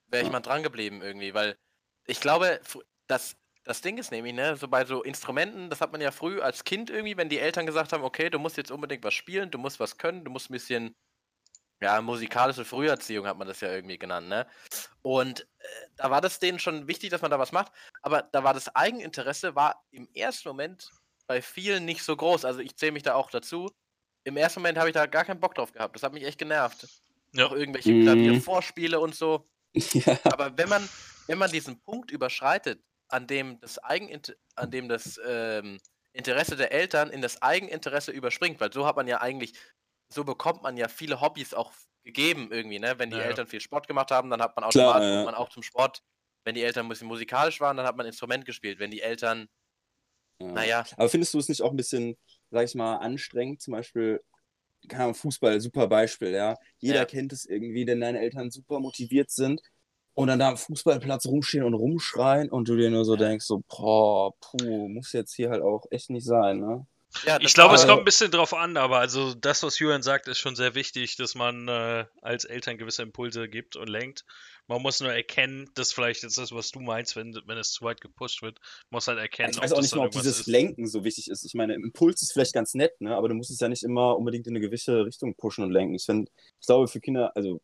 Wäre ich ja. mal dran geblieben irgendwie, weil ich glaube, das, das Ding ist nämlich, ne, so bei so Instrumenten, das hat man ja früh als Kind irgendwie, wenn die Eltern gesagt haben, okay, du musst jetzt unbedingt was spielen, du musst was können, du musst ein bisschen ja, musikalische Früherziehung hat man das ja irgendwie genannt, ne? Und äh, da war das denen schon wichtig, dass man da was macht, aber da war das Eigeninteresse war im ersten Moment bei vielen nicht so groß. Also ich zähle mich da auch dazu. Im ersten Moment habe ich da gar keinen Bock drauf gehabt. Das hat mich echt genervt. Ja. Auch irgendwelche. Klaviervorspiele und so. Ja. Aber wenn man, wenn man diesen Punkt überschreitet, an dem das Eigeninter an dem das ähm, Interesse der Eltern in das Eigeninteresse überspringt, weil so hat man ja eigentlich so bekommt man ja viele Hobbys auch gegeben irgendwie, ne? Wenn die ja. Eltern viel Sport gemacht haben, dann hat man automatisch Klar, ja. man auch zum Sport. Wenn die Eltern ein bisschen musikalisch waren, dann hat man Instrument gespielt. Wenn die Eltern, ja. naja. Aber findest du es nicht auch ein bisschen, sag ich mal, anstrengend? Zum Beispiel, kann Fußball, super Beispiel, ja. Jeder kennt es irgendwie, denn deine Eltern super motiviert sind und dann da am Fußballplatz rumstehen und rumschreien und du dir nur so denkst, so, boah, puh, muss jetzt hier halt auch echt nicht sein, ne? Ja, ich glaube, es kommt ein bisschen drauf an, aber also das, was Julian sagt, ist schon sehr wichtig, dass man äh, als Eltern gewisse Impulse gibt und lenkt. Man muss nur erkennen, dass vielleicht jetzt das, was du meinst, wenn, wenn es zu weit gepusht wird, muss halt erkennen. Ich weiß auch nicht mal, ob dieses ist. Lenken so wichtig ist. Ich meine, Impuls ist vielleicht ganz nett, ne? aber du musst es ja nicht immer unbedingt in eine gewisse Richtung pushen und lenken. Ich finde, ich glaube, für Kinder, also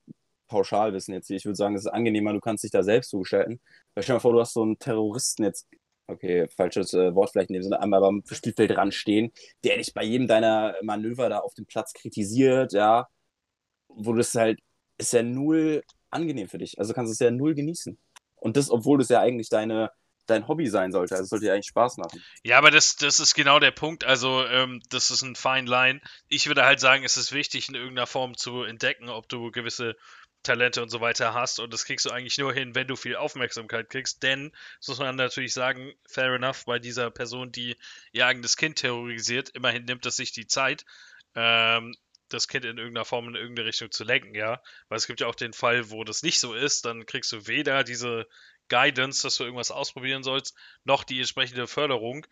pauschal wissen jetzt hier, ich würde sagen, es ist angenehmer, du kannst dich da selbst zugestalten. Weil stell dir mal vor, du hast so einen Terroristen jetzt okay, falsches äh, Wort vielleicht in dem Sinne, aber am Spielfeld stehen, der dich bei jedem deiner Manöver da auf dem Platz kritisiert, ja, wo du es halt, ist ja null angenehm für dich. Also kannst du es ja null genießen. Und das, obwohl es ja eigentlich deine, dein Hobby sein sollte. Also es sollte dir eigentlich Spaß machen. Ja, aber das, das ist genau der Punkt. Also, ähm, das ist ein Fine Line. Ich würde halt sagen, es ist wichtig, in irgendeiner Form zu entdecken, ob du gewisse Talente und so weiter hast. Und das kriegst du eigentlich nur hin, wenn du viel Aufmerksamkeit kriegst. Denn, das muss man natürlich sagen, fair enough, bei dieser Person, die ihr eigenes Kind terrorisiert, immerhin nimmt es sich die Zeit, ähm, das Kind in irgendeiner Form in irgendeine Richtung zu lenken, ja. Weil es gibt ja auch den Fall, wo das nicht so ist, dann kriegst du weder diese Guidance, dass du irgendwas ausprobieren sollst, noch die entsprechende Förderung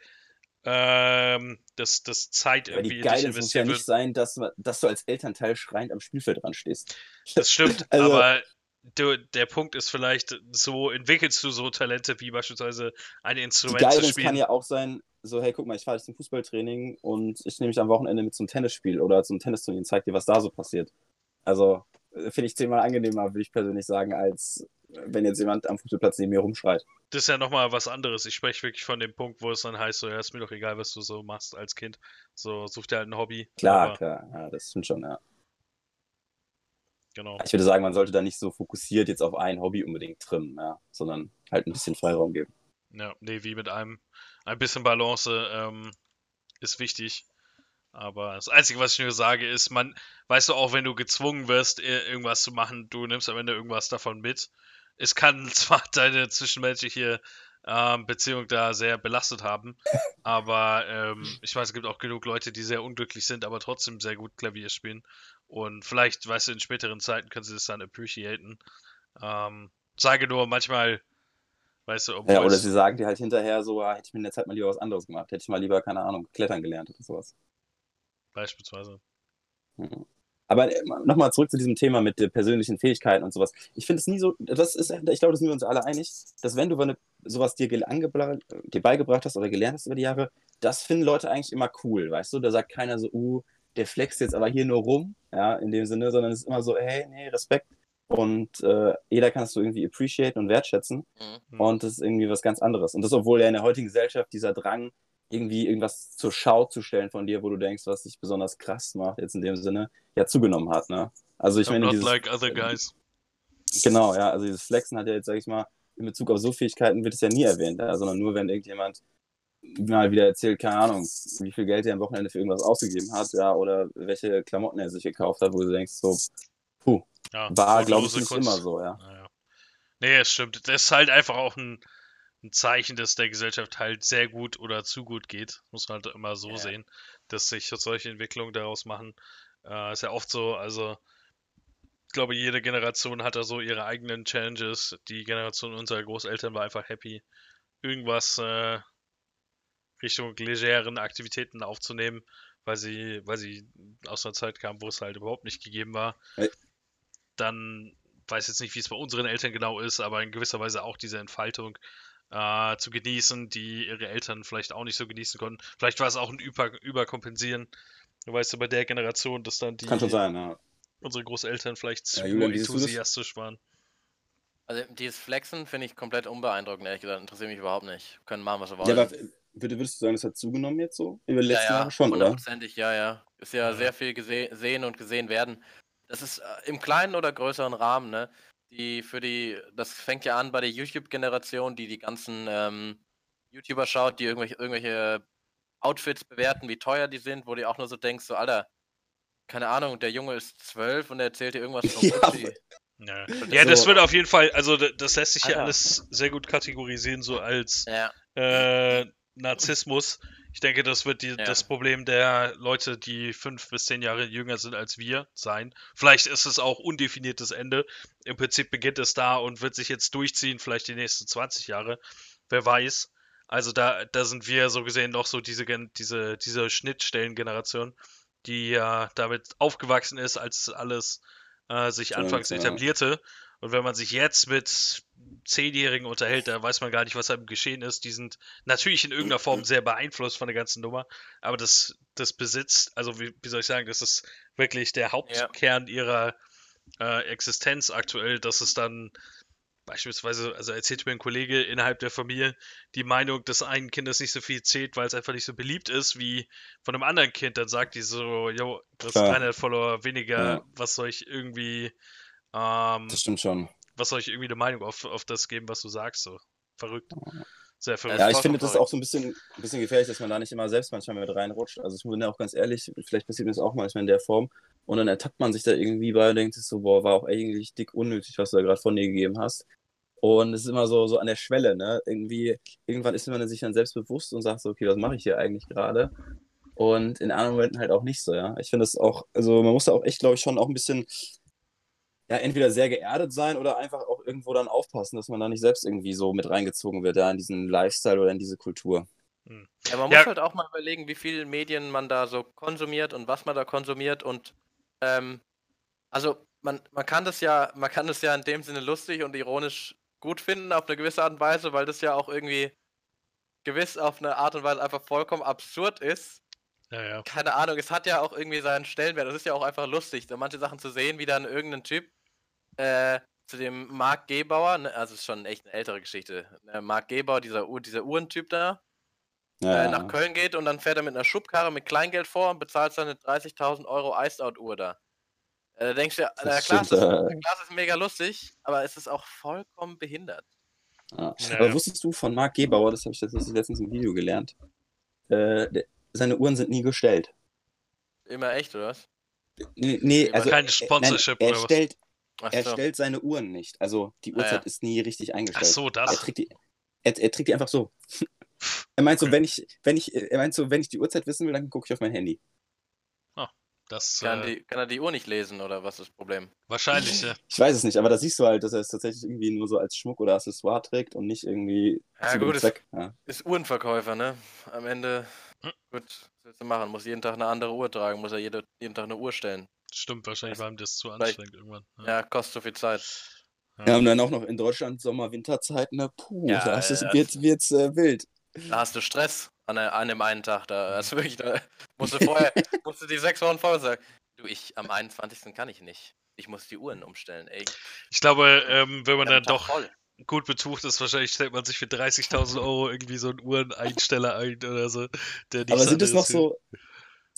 ähm, dass das Zeit irgendwie Aber die Guidance muss ja nicht sein, dass, dass du als Elternteil schreiend am Spielfeld dran stehst. Das stimmt, also, aber du, der Punkt ist vielleicht, so entwickelst du so Talente wie beispielsweise ein Instrument die zu spielen. kann ja auch sein, so, hey, guck mal, ich fahre jetzt zum Fußballtraining und ich nehme mich am Wochenende mit zum Tennisspiel oder zum Tennisturnier und zeig dir, was da so passiert. Also, finde ich zehnmal angenehmer, würde ich persönlich sagen, als wenn jetzt jemand am Fußballplatz neben mir rumschreit. Das ist ja nochmal was anderes. Ich spreche wirklich von dem Punkt, wo es dann heißt, so, ja, ist mir doch egal, was du so machst als Kind. So, such dir halt ein Hobby. Klar, Aber, klar, ja, das stimmt schon, ja. Genau. Ich würde sagen, man sollte da nicht so fokussiert jetzt auf ein Hobby unbedingt trimmen, ja, sondern halt ein bisschen Freiraum geben. Ja, nee, wie mit einem. Ein bisschen Balance ähm, ist wichtig. Aber das Einzige, was ich nur sage, ist, man, weißt du, auch wenn du gezwungen wirst, irgendwas zu machen, du nimmst am Ende irgendwas davon mit. Es kann zwar deine zwischenmenschliche ähm, Beziehung da sehr belastet haben, aber ähm, ich weiß, es gibt auch genug Leute, die sehr unglücklich sind, aber trotzdem sehr gut Klavier spielen. Und vielleicht, weißt du, in späteren Zeiten können sie das dann appreciaten. Ähm, sage nur, manchmal, weißt du, obwohl. Ja, oder sie sagen dir halt hinterher so, ah, hätte ich mir in der Zeit mal lieber was anderes gemacht, hätte ich mal lieber, keine Ahnung, klettern gelernt oder sowas. Beispielsweise. Mhm. Aber äh, nochmal zurück zu diesem Thema mit persönlichen Fähigkeiten und sowas. Ich finde es nie so, das ist, ich glaube, da sind wir uns alle einig, dass wenn du eine, sowas dir, dir beigebracht hast oder gelernt hast über die Jahre, das finden Leute eigentlich immer cool, weißt du? Da sagt keiner so, uh, der flext jetzt aber hier nur rum, ja, in dem Sinne, sondern es ist immer so, hey, nee, Respekt. Und äh, jeder kannst du irgendwie appreciaten und wertschätzen. Mhm. Und das ist irgendwie was ganz anderes. Und das, obwohl ja in der heutigen Gesellschaft dieser Drang, irgendwie irgendwas zur Schau zu stellen von dir, wo du denkst, was dich besonders krass macht, jetzt in dem Sinne, ja zugenommen hat. Ne? Also ich I'm meine, dieses, like other guys. Genau, ja, also dieses Flexen hat ja jetzt, sag ich mal, in Bezug auf so Fähigkeiten wird es ja nie erwähnt, ja, sondern nur, wenn irgendjemand mal wieder erzählt, keine Ahnung, wie viel Geld er am Wochenende für irgendwas ausgegeben hat, ja, oder welche Klamotten er sich gekauft hat, wo du denkst, so, puh, ja, war, glaube ich, nicht kurz. immer so, ja. ja. Nee, es stimmt. Das ist halt einfach auch ein, ein Zeichen, dass der Gesellschaft halt sehr gut oder zu gut geht. Muss man halt immer so ja. sehen, dass sich solche Entwicklungen daraus machen. Äh, ist ja oft so, also ich glaube, jede Generation hat da so ihre eigenen Challenges. Die Generation unserer Großeltern war einfach happy, irgendwas äh, Richtung legeren Aktivitäten aufzunehmen, weil sie, weil sie aus einer Zeit kamen, wo es halt überhaupt nicht gegeben war. Hey. Dann weiß jetzt nicht, wie es bei unseren Eltern genau ist, aber in gewisser Weise auch diese Entfaltung äh, zu genießen, die ihre Eltern vielleicht auch nicht so genießen konnten. Vielleicht war es auch ein Über Überkompensieren. Du weißt du, bei der Generation, dass dann die Kann schon sein, ja. unsere Großeltern vielleicht zu ja, Julian, enthusiastisch waren. Also dieses Flexen finde ich komplett unbeeindruckend, ehrlich gesagt. Interessiert mich überhaupt nicht. Können machen, was wir wollen. Ja, aber würdest du sagen, das hat zugenommen jetzt so? Über die letzten ja, ja, Jahre schon, oder? Hundertprozentig, ja, ja. Ist ja, ja. sehr viel gesehen und gesehen werden. Das ist äh, im kleinen oder größeren Rahmen, ne? Die für die, das fängt ja an bei der YouTube-Generation, die die ganzen ähm, YouTuber schaut, die irgendwelche, irgendwelche Outfits bewerten, wie teuer die sind, wo du auch nur so denkst, so, Alter, keine Ahnung, der Junge ist zwölf und er erzählt dir irgendwas von Gucci. Ja, ja das wird auf jeden Fall, also das lässt sich ja alles sehr gut kategorisieren, so als ja. äh, Narzissmus. Ich denke, das wird die, ja. das Problem der Leute, die fünf bis zehn Jahre jünger sind als wir, sein. Vielleicht ist es auch undefiniertes Ende. Im Prinzip beginnt es da und wird sich jetzt durchziehen, vielleicht die nächsten 20 Jahre. Wer weiß. Also da, da sind wir so gesehen noch so diese, diese, diese Schnittstellengeneration, die ja damit aufgewachsen ist, als alles äh, sich anfangs ja, etablierte. Und wenn man sich jetzt mit Zehnjährigen unterhält, da weiß man gar nicht, was da geschehen ist. Die sind natürlich in irgendeiner Form sehr beeinflusst von der ganzen Nummer, aber das, das besitzt, also wie, wie soll ich sagen, das ist wirklich der Hauptkern ja. ihrer äh, Existenz aktuell, dass es dann beispielsweise, also erzählt mir ein Kollege innerhalb der Familie die Meinung des einen Kindes nicht so viel zählt, weil es einfach nicht so beliebt ist wie von einem anderen Kind, dann sagt die so, yo, das ist 300 Follower weniger, ja. was soll ich irgendwie ähm, das stimmt schon. Was soll ich irgendwie eine Meinung auf, auf das geben, was du sagst? So verrückt. Sehr verrückt. Ja, ich finde das auch so ein bisschen, ein bisschen gefährlich, dass man da nicht immer selbst manchmal mit reinrutscht. Also ich bin ja auch ganz ehrlich, vielleicht passiert mir das auch manchmal in der Form. Und dann ertappt man sich da irgendwie bei und denkt sich so, boah, war auch eigentlich dick unnötig, was du da gerade von dir gegeben hast. Und es ist immer so, so an der Schwelle, ne? Irgendwie, irgendwann ist man sich dann selbst bewusst und sagt so, okay, was mache ich hier eigentlich gerade? Und in anderen Momenten halt auch nicht so, ja. Ich finde das auch, also man muss da auch echt, glaube ich, schon auch ein bisschen ja, entweder sehr geerdet sein oder einfach auch irgendwo dann aufpassen, dass man da nicht selbst irgendwie so mit reingezogen wird, ja, in diesen Lifestyle oder in diese Kultur. Hm. Ja, man ja. muss halt auch mal überlegen, wie viele Medien man da so konsumiert und was man da konsumiert und ähm, also man, man kann das ja, man kann das ja in dem Sinne lustig und ironisch gut finden auf eine gewisse Art und Weise, weil das ja auch irgendwie gewiss auf eine Art und Weise einfach vollkommen absurd ist. Ja, ja. Keine Ahnung, es hat ja auch irgendwie seinen Stellenwert. Das ist ja auch einfach lustig, so manche Sachen zu sehen, wie dann irgendein Typ äh, zu dem Marc Gebauer, ne, also ist schon echt eine ältere Geschichte. Ne, Marc Gebauer, dieser, Uhr, dieser Uhrentyp da, ja. äh, nach Köln geht und dann fährt er mit einer Schubkarre mit Kleingeld vor und bezahlt seine 30.000 Euro Iced Out Uhr da. Äh, da denkst du, ja, na, klar, ist, das, ist mega lustig, aber es ist auch vollkommen behindert. Ja. Aber wusstest du von Marc Gebauer, das habe ich letztens im Video gelernt, äh, seine Uhren sind nie gestellt. Immer echt, oder was? Nee, nee also Kein äh, Sponsorship nein, oder er was? stellt, Ach er so. stellt seine Uhren nicht. Also die Ah, Uhrzeit ja. ist nie richtig Ach eingestellt. so, Er das. trägt die, er, er trägt die einfach so. Er meint so, wenn ich, wenn ich, er meint so, wenn ich die Uhrzeit wissen will, dann gucke ich auf mein Handy. Das Kann, äh, die, kann er die Uhr nicht lesen, oder was ist das Problem? wahrscheinlich, ja. Ich weiß es nicht, aber da siehst du halt, dass er es tatsächlich irgendwie nur so als Schmuck oder Accessoire trägt und nicht irgendwie Ja, zu gut, Zweck. Ja. Ist Uhrenverkäufer, ne? Am Ende, Hm. gut, was willst du machen? Muss jeden Tag eine andere Uhr tragen, muss er jede, jeden Tag eine Uhr stellen. Stimmt, wahrscheinlich Das- war ihm das zu vielleicht- anstrengend irgendwann. Ja, kostet so viel Zeit. Ja, und dann auch noch in Deutschland Sommer-Winterzeit, ne? Puh, Ja, da ist ja. wird, wird's äh, wild. Da hast du Stress an, an dem einen Tag. Da du wirklich, da musst du vorher, musst du die sechs Wochen vorher sagen, du, ich, am 21. kann ich nicht. Ich muss die Uhren umstellen, ey. Ich glaube, ähm, wenn man dann Tag doch voll. gut betucht ist, wahrscheinlich stellt man sich für 30.000 Euro irgendwie so einen Uhreneinsteller ein oder so. Der Aber sind es noch so,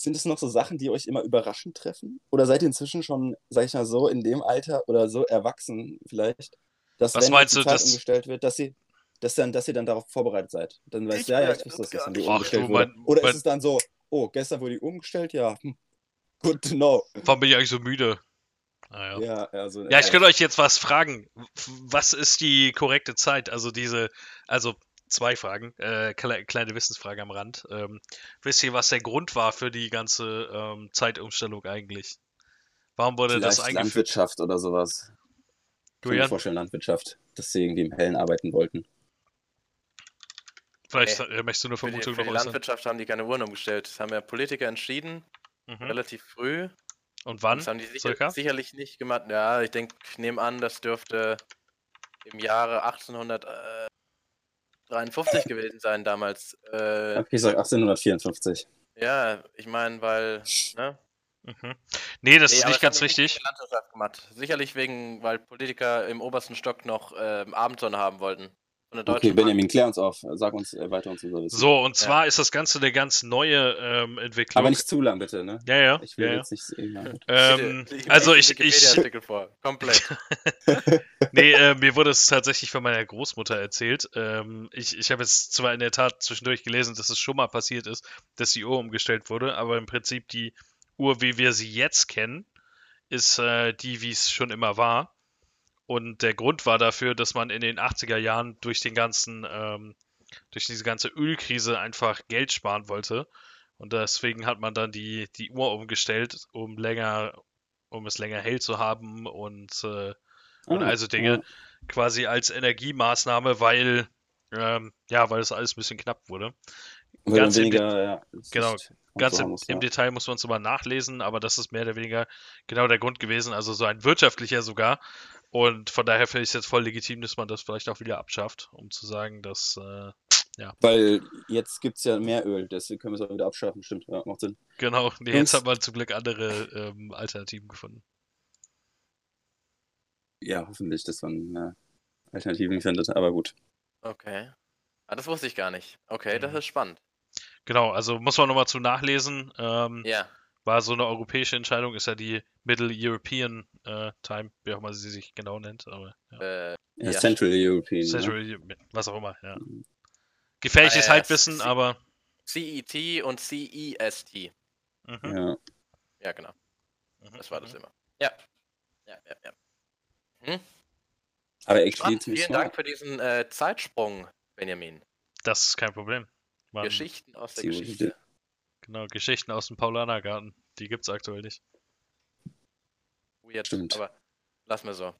sind es noch so Sachen, die euch immer überraschend treffen? Oder seid ihr inzwischen schon, sag ich mal, so in dem Alter oder so erwachsen vielleicht, dass Was wenn meinst die du, Zeit das- umgestellt wird, dass ihr, dass dann, dass ihr dann darauf vorbereitet seid? Dann weißt Ich du, ja, ja, ich wusste, das dass das dann die umgestellt du, wurde. mein- Oder mein- ist es dann so, oh, gestern wurde die umgestellt? Ja, hm, good to know. Warum bin ich eigentlich so müde? Ah, ja. Ja, also, Ja, ich könnte euch jetzt was fragen. Was ist die korrekte Zeit? Also diese, also zwei Fragen, äh, kle kleine Wissensfrage am Rand. Ähm, wisst ihr, was der Grund war für die ganze ähm, Zeitumstellung eigentlich? Warum wurde das Vielleicht eingeführt? Landwirtschaft oder sowas. Ich kann mir vorstellen, Landwirtschaft, dass sie irgendwie im Hellen arbeiten wollten. vielleicht Nee. äh, möchtest du eine Für die, Vermutung für die noch äußern? Landwirtschaft haben die keine Uhren umgestellt. Das haben ja Politiker entschieden, Mhm. relativ früh. Und wann? Das haben die sicher, sicherlich nicht gemacht. Ja, ich denke, ich nehme an, das dürfte im Jahre 1853 gewesen sein damals. Äh, Okay, ich sag 1854. ja, ich meine, weil, ne? Mhm. Nee, das Nee, ist nicht ganz richtig. Landwirtschaft gemacht. Sicherlich wegen, weil Politiker im obersten Stock noch ähm, Abendsonne haben wollten. Von der Okay, deutschen Bank. Benjamin, klär uns auf. Sag uns äh, weiter uns unser Wissen. So, und zwar ist das Ganze eine ganz neue ähm, Entwicklung. Aber nicht zu lang, bitte, ne? ja, ja. Ich will ja, ja. jetzt nicht ja. Ähm, Bitte, also ich, den ich, vor. Komplett. nee, äh, mir wurde es tatsächlich von meiner Großmutter erzählt. Ähm, ich ich habe jetzt zwar in der Tat zwischendurch gelesen, dass es schon mal passiert ist, dass die Uhr umgestellt wurde, aber im Prinzip die Uhr, wie wir sie jetzt kennen, ist äh, die, wie es schon immer war. Und der Grund war dafür, dass man in den 80er Jahren durch den ganzen, ähm, durch diese ganze Ölkrise einfach Geld sparen wollte. Und deswegen hat man dann die, die Uhr umgestellt, um länger, um es länger hell zu haben und äh, und Ah, also Dinge quasi als Energiemaßnahme, weil ähm, ja, weil es alles ein bisschen knapp wurde. Weil ganz im weniger, ja, das genau, Ganz im, muss, im ja. Detail muss man es immer nachlesen, aber das ist mehr oder weniger genau der Grund gewesen, also so ein wirtschaftlicher sogar. Und von daher finde ich es jetzt voll legitim, dass man das vielleicht auch wieder abschafft, um zu sagen, dass äh, Weil jetzt gibt es ja mehr Öl, deswegen können wir es auch wieder abschaffen. Stimmt, ja, macht Sinn. genau, nee, jetzt hat man zum Glück andere ähm, Alternativen gefunden. Ja, hoffentlich, dass man äh, Alternativen findet, aber gut. Okay. Ah, das wusste ich gar nicht. Okay, das Mhm. ist spannend. Genau, also muss man nochmal zu nachlesen. Ähm, Ja. War so eine europäische Entscheidung, ist ja die Middle European äh, Time, wie auch immer sie sich genau nennt, aber ja. Äh, Ja, Ja. Central European. Central, was auch immer, ja. Mhm. Gefährliches ja, Halbwissen, aber CET und CEST. mhm, Ja. ja. Ja, genau. mhm, Das war das mhm. immer. Ja. Ja, ja, ja. Aber actually Spannend. ziemlich Vielen smart. Dank für diesen äh, Zeitsprung, Benjamin. Das ist kein Problem. Man, Geschichten aus der wurde Geschichte. Genau, Geschichten aus dem Paulanergarten, die gibt's aktuell nicht. Weird, Stimmt. aber lass mir so.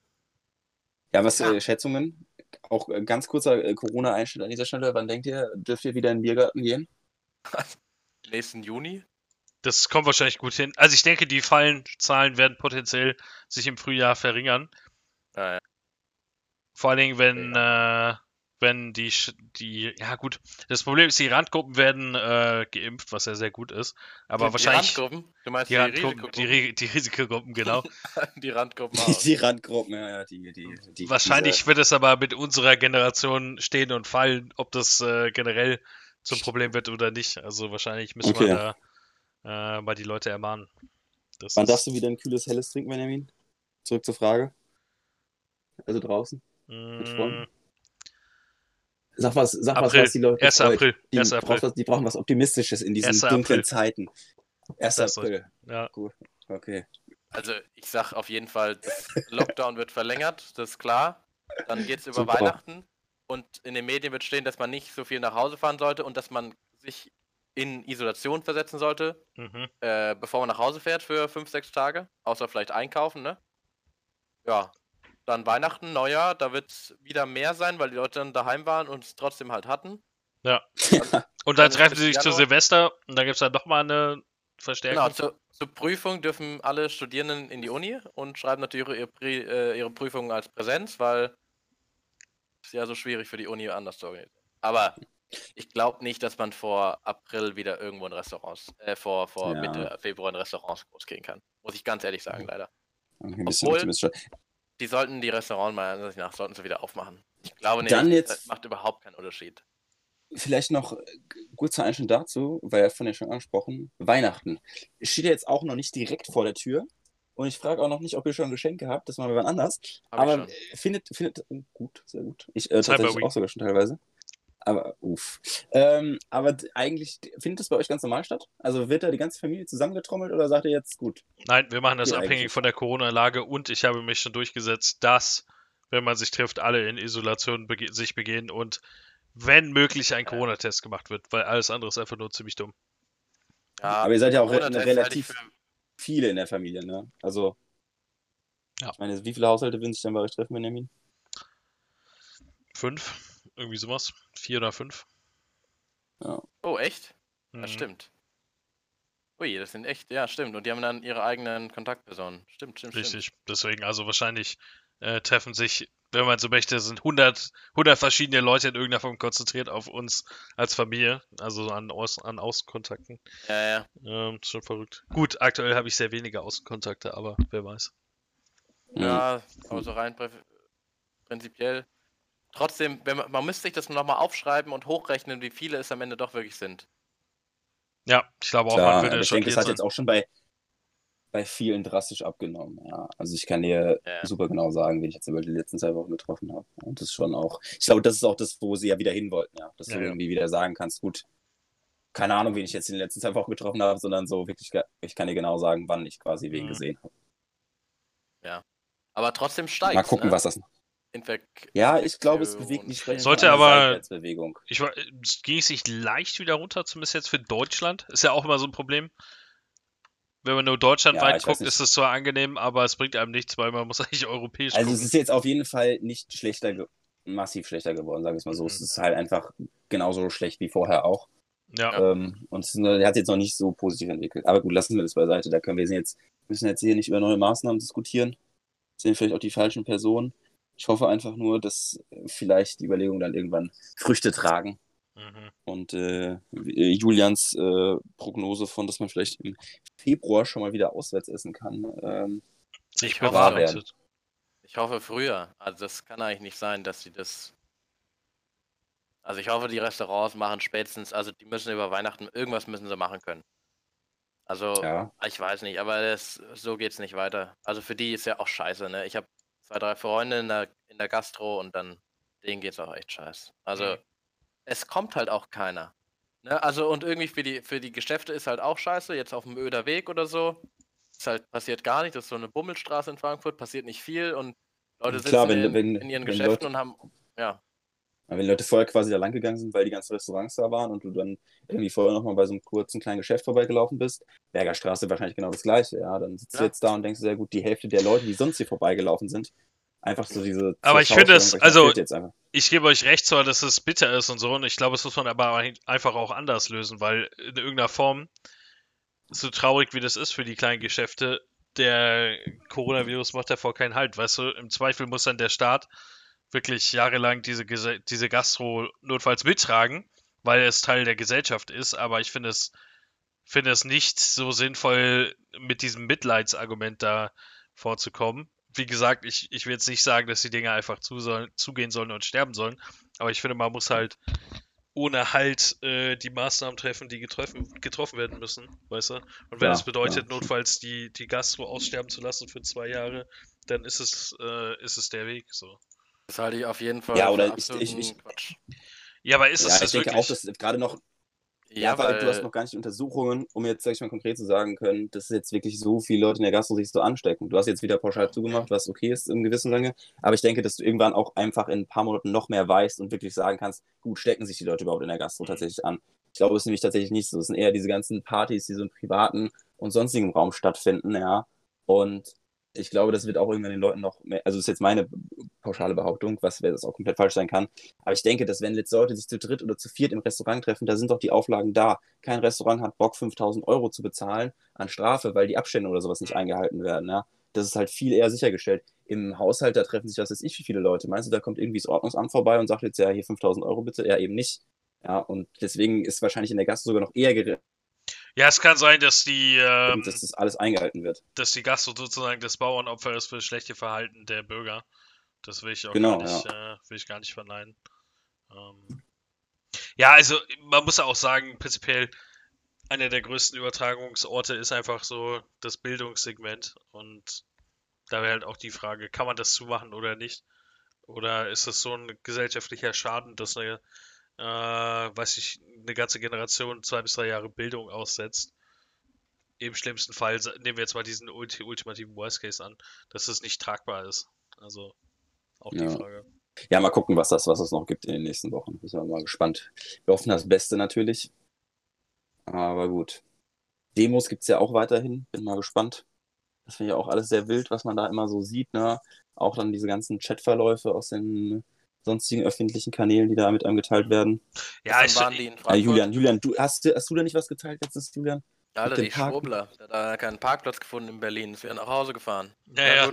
Ja, was Ja. Äh, Schätzungen? Auch äh, ganz kurzer äh, Corona-Einschnitt an dieser Stelle. Wann denkt ihr, dürft ihr wieder in den Biergarten gehen? Nächsten Juni? Das kommt wahrscheinlich gut hin. Also ich denke, die Fallenzahlen werden potenziell sich im Frühjahr verringern. Ah, ja. Vor allen Dingen, wenn, äh, wenn die, Sch- die, ja gut, das Problem ist, die Randgruppen werden äh, geimpft, was ja sehr gut ist. Aber die, wahrscheinlich Die Randgruppen? Du meinst die, die, die, Risikogruppen? Ri- die Risikogruppen, genau. Die Randgruppen auch. Die Randgruppen, ja, ja, die, die, die Wahrscheinlich diese- wird es aber mit unserer Generation stehen und fallen, ob das äh, generell zum Problem wird oder nicht. Also wahrscheinlich müssen Okay. wir da äh, mal die Leute ermahnen. Das Wann ist- darfst du wieder ein kühles Helles trinken, Benjamin? Zurück zur Frage. Also draußen. Mm, Freunden? Sag was, sag was, April. was die Leute 1. freut. April. Die, 1. braucht April. was, die brauchen was Optimistisches in diesen 1. dunklen April. Zeiten. 1. Das soll- April. Ja, Okay. Also ich sag auf jeden Fall, Lockdown wird verlängert, das ist klar. Dann geht es über Super. Weihnachten und in den Medien wird stehen, dass man nicht so viel nach Hause fahren sollte und dass man sich in Isolation versetzen sollte, mhm. äh, bevor man nach Hause fährt für fünf, sechs Tage. Außer vielleicht einkaufen, ne? Ja. Dann Weihnachten, Neujahr, da wird es wieder mehr sein, weil die Leute dann daheim waren und es trotzdem halt hatten. Und Dann ist treffen sie sich zu. Silvester und dann gibt es dann nochmal eine Verstärkung. Genau, zur, zur Prüfung dürfen alle Studierenden in die Uni und schreiben natürlich ihre, Pri- äh, ihre Prüfungen als Präsenz, weil es ja so schwierig für die Uni anders zu organisieren. Aber ich glaube nicht, dass man vor April wieder irgendwo in Restaurants, äh, vor, vor Ja. Mitte Februar in Restaurants großgehen kann. Muss ich ganz ehrlich sagen, leider. Ein bisschen Obwohl-. Die sollten die Restaurants meiner Ansicht nach sollten sie wieder aufmachen. Ich glaube nicht, Dann jetzt- das macht überhaupt keinen Unterschied. Vielleicht noch äh, kurzer Einschnitt dazu, weil ja von dir schon angesprochen, Weihnachten. Steht ja jetzt auch noch nicht direkt vor der Tür. Und ich frage auch noch nicht, ob ihr schon Geschenke habt, das machen wir wann anders. Hab ich Aber schon. findet, findet, oh, gut, sehr gut. Ich äh, tatsächlich auch sogar schon teilweise. Aber, uff. Ähm, aber eigentlich, findet das bei euch ganz normal statt? Also wird da die ganze Familie zusammengetrommelt oder sagt ihr jetzt, gut, Nein, wir machen das abhängig eigentlich. von der Corona-Lage und ich habe mich schon durchgesetzt, dass, wenn man sich trifft, alle in Isolation bege sich begehen und wenn möglich ein. Corona-Test gemacht wird, weil alles andere ist einfach nur ziemlich dumm. Ja, aber ihr seid ja auch re relativ viele in der Familie, ne? Also, Ja. ich meine, wie viele Haushalte würden sich dann bei euch treffen, Benjamin? Fünf? Irgendwie sowas? Vier oder fünf? Oh, echt? Mhm. Das stimmt. Ui, das sind echt, ja, stimmt. Und die haben dann ihre eigenen Kontaktpersonen. Stimmt, stimmt, stimmt. Richtig. Deswegen, also wahrscheinlich äh, treffen sich, wenn man so möchte, sind 100, 100 verschiedene Leute in irgendeiner Form konzentriert auf uns als Familie, also an, Aus an Außenkontakten. Ja, ja. Ähm, schon verrückt. Gut, aktuell habe ich sehr wenige Außenkontakte, aber wer weiß. Ja, aber so rein prinzipiell. Trotzdem, wenn man, man müsste sich das nochmal aufschreiben und hochrechnen, wie viele es am Ende doch wirklich sind. Ja, ich glaube auch, Klar, man würde ich denke, das hat sein. jetzt auch schon bei, bei vielen drastisch abgenommen. Ja. Also ich kann dir Ja. super genau sagen, wen ich jetzt über die letzten zwei Wochen getroffen habe. Und das ist schon auch, ich glaube, das ist auch das, wo sie ja wieder hin wollten, ja. Dass Ja, du ja. irgendwie wieder sagen kannst, gut, keine Ahnung, wen ich jetzt in den letzten zwei Wochen getroffen habe, sondern so wirklich, ich kann dir genau sagen, wann ich quasi wen Mhm. gesehen habe. Aber trotzdem steigt Mal gucken, ne? was das. Infek Ja, ich glaube, es bewegt nicht steigt. Sollte aber-. Ich ging es nicht leicht wieder runter, zumindest jetzt für Deutschland? Ist ja auch immer so ein Problem. Wenn man nur deutschlandweit Ja, guckt, ist es zwar angenehm, aber es bringt einem nichts, weil man muss eigentlich europäisch Also es gucken. ist jetzt auf jeden Fall nicht schlechter, massiv schlechter geworden, sage ich mal so. Es Mhm. ist halt einfach genauso schlecht wie vorher auch. Ja, Ähm, und es er hat sich jetzt noch nicht so positiv entwickelt. Aber gut, lassen wir das beiseite. Da können wir jetzt, müssen jetzt hier nicht über neue Maßnahmen diskutieren. Sind vielleicht auch die falschen Personen. Ich hoffe einfach nur, dass äh, vielleicht die Überlegungen dann irgendwann Früchte tragen. mhm. Und äh, äh, Julians äh, Prognose von, dass man vielleicht im Februar schon mal wieder auswärts essen kann. Ähm, Ich hoffe, bewahrheitet. Ich hoffe früher. Also das kann eigentlich nicht sein, dass sie das. Also ich hoffe, die Restaurants machen spätestens, also die müssen über Weihnachten, irgendwas müssen sie machen können. Also, ja. ich weiß nicht, aber das, so geht's nicht weiter. Also für die ist ja auch scheiße, ne? Ich habe zwei, drei Freunde in der, in der Gastro und dann denen geht's auch echt scheiße. Also Mhm. es kommt halt auch keiner. Ne? Also und irgendwie für die, für die Geschäfte ist halt auch scheiße, jetzt auf dem Öder Weg oder so. Ist halt passiert gar nicht, das ist so eine Bummelstraße in Frankfurt, passiert nicht viel und Leute sitzen Klar, wenn- in, wenn- in ihren Geschäften Leute- und haben, ja, Wenn Leute vorher quasi da lang gegangen sind, weil die ganzen Restaurants da waren und du dann irgendwie vorher nochmal bei so einem kurzen kleinen Geschäft vorbeigelaufen bist, Bergerstraße wahrscheinlich genau das gleiche, ja. Dann sitzt Ja. du jetzt da und denkst, sehr gut, die Hälfte der Leute, die sonst hier vorbeigelaufen sind, einfach so diese. Aber ich finde es- also-. Ich gebe euch recht, zwar, dass es bitter ist und so, und ich glaube, es muss man aber ein- einfach auch anders lösen, weil in irgendeiner Form, so traurig wie das ist für die kleinen Geschäfte, der Coronavirus macht davor keinen Halt, weißt du? Im Zweifel muss dann der Staat wirklich jahrelang diese, diese Gastro notfalls mittragen, weil es Teil der Gesellschaft ist, aber ich finde es, finde es nicht so sinnvoll, mit diesem Mitleidsargument da vorzukommen. Wie gesagt, ich, ich will jetzt nicht sagen, dass die Dinge einfach zu sollen, zugehen sollen und sterben sollen, aber ich finde, man muss halt ohne Halt äh, die Maßnahmen treffen, die getroffen, getroffen werden müssen, weißt du? Und wenn Ja, es bedeutet, ja. notfalls die, die Gastro aussterben zu lassen für zwei Jahre, dann ist es, äh, ist es der Weg so. Das halte ich auf jeden Fall Ja, für oder ich- ich- ich- Quatsch. Ja, aber ist Ja, es ich das denke wirklich? auch, dass gerade noch. Ja, ja weil du hast noch gar nicht Untersuchungen, um jetzt, sag ich mal, konkret zu sagen können, dass jetzt wirklich so viele Leute in der Gastro sich so anstecken. Du hast jetzt wieder pauschal zugemacht, was okay ist in gewissen Sinne. Aber ich denke, dass du irgendwann auch einfach in ein paar Monaten noch mehr weißt und wirklich sagen kannst, gut, stecken sich die Leute überhaupt in der Gastro mhm. tatsächlich an. Ich glaube, es ist nämlich tatsächlich nicht so. Es sind eher diese ganzen Partys, die so im privaten und sonstigen Raum stattfinden, ja. Und ich glaube, das wird auch irgendwann den Leuten noch mehr, also das ist jetzt meine pauschale Behauptung, was das auch komplett falsch sein kann. Aber ich denke, dass wenn jetzt Leute sich zu dritt oder zu viert im Restaurant treffen, da sind doch die Auflagen da. Kein Restaurant hat Bock, 5000 Euro zu bezahlen an Strafe, weil die Abstände oder sowas nicht eingehalten werden. Ja? Das ist halt viel eher sichergestellt. Im Haushalt, da treffen sich, was weiß ich, wie viele Leute. Meinst du, da kommt irgendwie das Ordnungsamt vorbei und sagt jetzt, ja, hier 5000 Euro bitte? Ja, eben nicht. Ja, und deswegen ist wahrscheinlich in der Gast sogar noch eher ja, es kann sein, dass die. Ähm, dass das alles eingehalten wird. Dass die Gastro sozusagen das Bauernopfer ist für das schlechte Verhalten der Bürger. Das will ich auch genau, gar, nicht, ja. äh, will ich gar nicht verneinen. Ähm, ja, also man muss ja auch sagen, prinzipiell einer der größten Übertragungsorte ist einfach so das Bildungssegment. Und da wäre halt auch die Frage, kann man das zumachen oder nicht? Oder ist das so ein gesellschaftlicher Schaden, dass eine äh, weiß ich, eine ganze Generation zwei bis drei Jahre Bildung aussetzt. Im schlimmsten Fall nehmen wir jetzt mal diesen ulti ultimativen Worst Case an, dass es nicht tragbar ist. Also auch die ja. Frage. Ja, mal gucken, was das, was es noch gibt in den nächsten Wochen. Sind wir mal gespannt. Wir hoffen das Beste natürlich. Aber gut. Demos gibt es ja auch weiterhin. Bin mal gespannt. Das finde ich auch alles sehr wild, was man da immer so sieht. Ne? Auch dann diese ganzen Chatverläufe aus den sonstigen öffentlichen Kanälen, die da mit einem geteilt werden. Ja, ich waren die in Frankfurt. Julian, Julian, du, hast, hast du da nicht was geteilt letztens, Julian? Alter, die Schwurbler. Der hat da keinen Parkplatz gefunden in Berlin. Ist wieder nach Hause gefahren. Ja, ja. ja.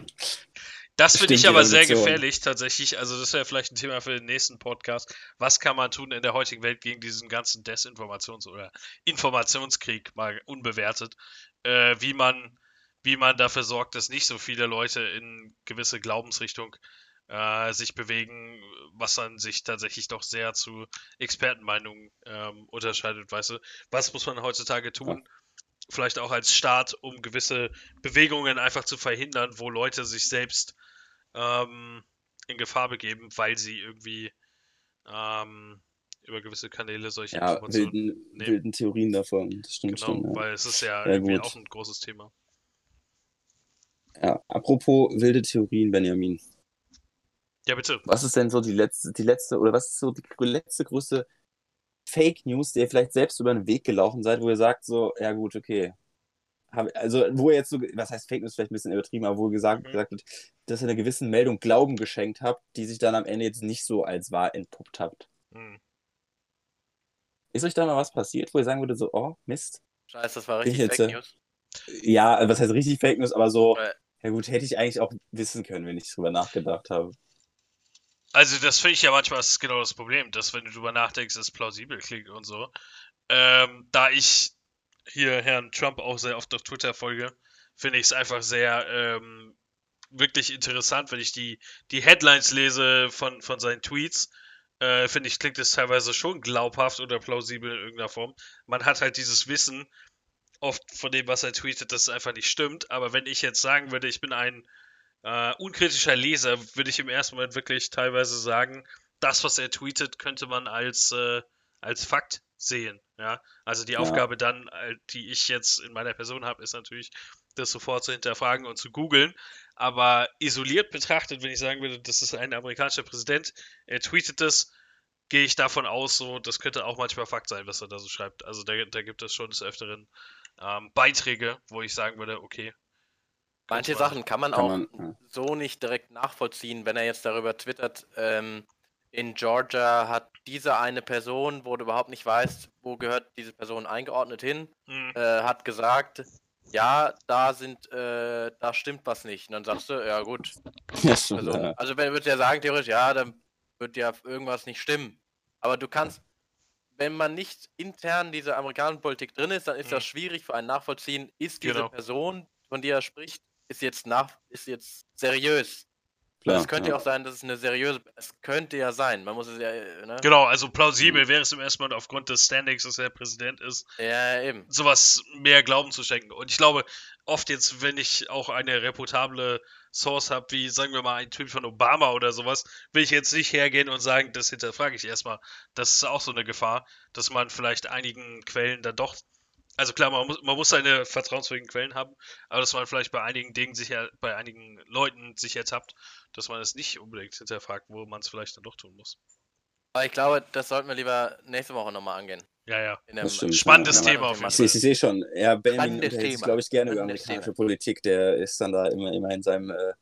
Das finde ich aber sehr gefährlich tatsächlich. Also das wäre vielleicht ein Thema für den nächsten Podcast. Was kann man tun in der heutigen Welt gegen diesen ganzen Desinformations- oder Informationskrieg, mal unbewertet? Äh, wie man wie man dafür sorgt, dass nicht so viele Leute in gewisse Glaubensrichtung äh, sich bewegen, was dann sich tatsächlich doch sehr zu Expertenmeinungen ähm, unterscheidet, weißt du? Was muss man heutzutage tun? Ja. Vielleicht auch als Staat, um gewisse Bewegungen einfach zu verhindern, wo Leute sich selbst ähm, in Gefahr begeben, weil sie irgendwie ähm, über gewisse Kanäle solche ja, Informationen wilden, nehmen. wilden Theorien davon. Das stimmt genau, schon, ja. weil es ist ja, ja irgendwie gut. auch ein großes Thema. Ja, apropos wilde Theorien, Benjamin. Ja, bitte. Was ist denn so die letzte, die letzte, oder was ist so die letzte größte Fake News, der ihr vielleicht selbst über den Weg gelaufen seid, wo ihr sagt, so, ja gut, okay. Also, wo ihr jetzt so, was heißt Fake News, vielleicht ein bisschen übertrieben, aber wo ihr gesagt, mhm. gesagt habt, dass ihr einer gewissen Meldung Glauben geschenkt habt, die sich dann am Ende jetzt nicht so als wahr entpuppt habt. Mhm. Ist euch da mal was passiert, wo ihr sagen würdet, so, oh, Mist? Scheiße, das war richtig jetzt, Fake News. Ja, was heißt richtig Fake News, aber so, äh. ja gut, hätte ich eigentlich auch wissen können, wenn ich drüber nachgedacht habe. Also das finde ich ja manchmal ist genau das Problem, dass wenn du drüber nachdenkst, es plausibel klingt und so. Ähm, da ich hier Herrn Trump auch sehr oft auf Twitter folge, finde ich es einfach sehr ähm, wirklich interessant, wenn ich die, die Headlines lese von, von seinen Tweets. Äh, finde ich, klingt es teilweise schon glaubhaft oder plausibel in irgendeiner Form. Man hat halt dieses Wissen oft von dem, was er tweetet, dass es einfach nicht stimmt. Aber wenn ich jetzt sagen würde, ich bin ein äh, unkritischer Leser würde ich im ersten Moment wirklich teilweise sagen, das, was er tweetet, könnte man als, äh, als Fakt sehen. Ja? Also die ja. Aufgabe dann, äh, die ich jetzt in meiner Person habe, ist natürlich, das sofort zu hinterfragen und zu googeln. Aber isoliert betrachtet, wenn ich sagen würde, das ist ein amerikanischer Präsident, er tweetet das, gehe ich davon aus, so, das könnte auch manchmal Fakt sein, was er da so schreibt. Also da, da gibt es schon des Öfteren ähm, Beiträge, wo ich sagen würde, okay, Manche Sachen kann man kann auch man, ja. so nicht direkt nachvollziehen, wenn er jetzt darüber twittert, ähm, in Georgia hat diese eine Person, wo du überhaupt nicht weißt, wo gehört diese Person eingeordnet hin, mhm. äh, hat gesagt, ja, da sind, äh, da stimmt was nicht. Und dann sagst du, ja gut. Also, ja. also wenn wird ja sagen, theoretisch, ja, dann wird ja irgendwas nicht stimmen. Aber du kannst, wenn man nicht intern diese amerikanische Politik drin ist, dann ist mhm. das schwierig für einen nachvollziehen, ist diese genau. Person, von der er spricht, ist jetzt nach, ist jetzt seriös. klar. es könnte ja auch sein, dass es eine seriöse. Es könnte ja sein. Man muss es ja. äh, Ne? Genau, also plausibel wäre es im ersten Mal aufgrund des Standings, dass er Präsident ist, Ja, eben. sowas mehr Glauben zu schenken. Und ich glaube, oft jetzt, wenn ich auch eine reputable Source habe, wie sagen wir mal ein Typ von Obama oder sowas, will ich jetzt nicht hergehen und sagen, das hinterfrage ich erstmal. Das ist auch so eine Gefahr, dass man vielleicht einigen Quellen dann doch, also klar, man muss, man muss seine vertrauenswürdigen Quellen haben, aber dass man vielleicht bei einigen Dingen sich, er- bei einigen Leuten sich ertappt, dass man es nicht unbedingt hinterfragt, wo man es vielleicht dann doch tun muss. Aber ich glaube, das sollten wir lieber nächste Woche nochmal angehen. Ja, ja. In einem Das stimmt, Spannendes ja. Thema auf jeden Ich, ich, ich sehe schon, ja, Benjamin unterhält sich, Thema. glaube ich, gerne über Spannendes amerikanische Politik. Der ist dann da immer, immer in seinem äh,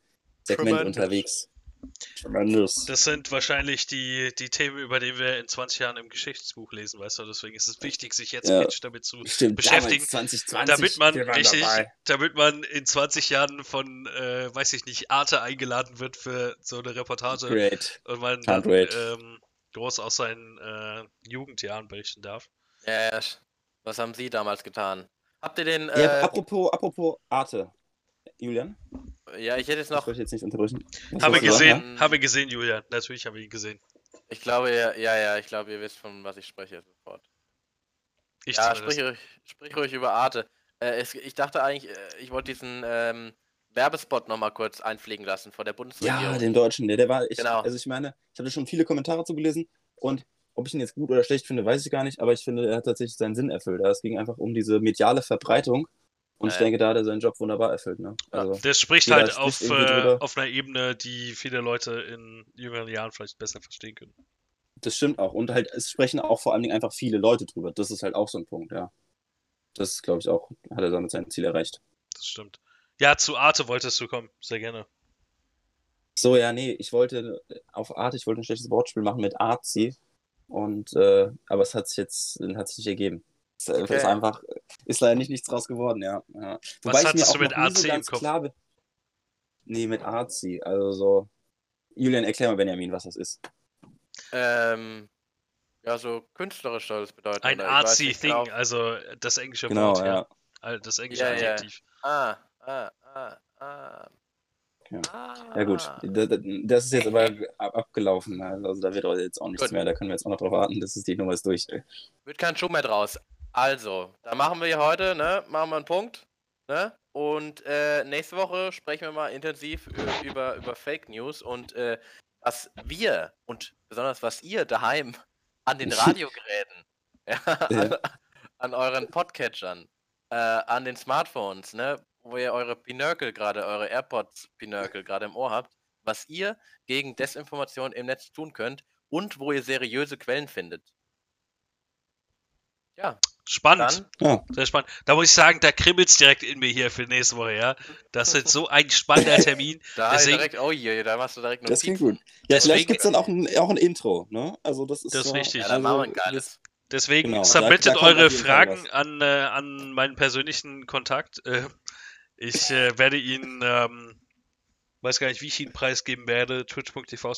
Segment Tremendous. unterwegs. Tremendous. Das sind wahrscheinlich die, die Themen, über die wir in 20 Jahren im Geschichtsbuch lesen, weißt du? Deswegen ist es wichtig, sich jetzt Ja. damit zu Stimmt, beschäftigen, damals 2020, damit man richtig, dabei. damit man in 20 Jahren von, äh, weiß ich nicht, Arte eingeladen wird für so eine Reportage Great. und man dann ähm, groß aus seinen äh, Jugendjahren berichten darf. Ja, ja. Was haben Sie damals getan? Habt ihr den. Ja, Äh, apropos, apropos Arte. Julian, ja, ich hätte ich noch. wollte jetzt nicht unterbrechen. Was Habe du sagen, gesehen, ja? habe gesehen, Julian. Natürlich habe ich ihn gesehen. Ich glaube, ja, ja, ja, ich glaube, ihr wisst, von was ich spreche sofort. Ich ja, sprich ruhig, sprich ruhig über Arte. Äh, es, ich dachte eigentlich, äh, ich wollte diesen ähm, Werbespot nochmal kurz einfliegen lassen vor der Bundesregierung. Ja, den Deutschen, der, der war echt, Genau. also ich meine, ich habe schon viele Kommentare zugelesen und ob ich ihn jetzt gut oder schlecht finde, weiß ich gar nicht, aber ich finde, er hat tatsächlich seinen Sinn erfüllt. Es ging einfach um diese mediale Verbreitung und ich ja. denke, da hat er seinen Job wunderbar erfüllt. Ne? Also, Das spricht halt auf, äh, auf einer Ebene, die viele Leute in jüngeren Jahren vielleicht besser verstehen können. das stimmt auch. Und halt, es sprechen auch vor allen Dingen einfach viele Leute drüber. Das ist halt auch so ein Punkt, ja. Das glaube ich auch, hat er damit sein Ziel erreicht. Das stimmt. Ja, zu Arte wolltest du kommen. Sehr gerne. So, ja, nee, ich wollte auf Art, ich wollte ein schlechtes Wortspiel machen mit Arzi. Und, äh, aber es hat sich jetzt, hat sich nicht ergeben. Es äh, Okay. ist einfach, ist leider nicht nichts draus geworden, ja. ja. Was ich hattest du mit AC im ganz Kopf? klar. Nee, mit Arzi. Also so. Julian, erklär mal Benjamin, was das ist. Ähm, ja, so künstlerisch soll es bedeuten. Ein artsy Thing, genau. also das englische Genau, Wort, ja. ja. Das englische Ja, ja. Adjektiv. Ah, ah, ah, ah. Ja. ah. Ja gut, Da- da- das ist jetzt aber ab- abgelaufen. Also da wird jetzt auch nichts Gut. mehr. Da können wir jetzt auch noch drauf warten. Das ist die Nummer ist durch. Wird kein Schuh mehr draus. Also, da machen wir heute, ne? Machen wir einen Punkt. Ne? Und äh, nächste Woche sprechen wir mal intensiv über, über Fake News und äh, was wir und besonders was ihr daheim an den Radiogeräten, ja, an, an euren Podcatchern, äh, an den Smartphones, ne, wo ihr eure Pinökel gerade, eure AirPods Pinökel gerade im Ohr habt, was ihr gegen Desinformation im Netz tun könnt und wo ihr seriöse Quellen findet. Ja, Spannend. dann Ja, Sehr spannend. Da muss ich sagen, da kribbelt's direkt in mir hier für nächste Woche, ja. Das ist so ein spannender Termin. Da Deswegen- direkt, oh je, da machst du direkt das klingt gut. Ja, Deswegen- vielleicht gibt es dann auch ein, auch ein Intro. Ne? Also das ist, Das ist so, wichtig. Ja, dann machen wir ein also, geiles. Deswegen Genau, submittet eure Fragen an, äh, an meinen persönlichen Kontakt. Äh, ich äh, werde ihn, ähm, weiß gar nicht, wie ich ihn preisgeben werde. Twitch.tv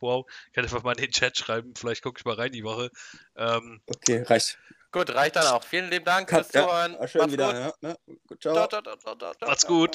Wow. Ich kann einfach mal in den Chat schreiben. Vielleicht gucke ich mal rein die Woche. Ähm, Okay, reicht. Gut, reicht dann auch. Vielen lieben Dank fürs Zuhören. ja, schön Macht's wieder. gut. Ja, ne? Ciao. Ciao, macht's gut.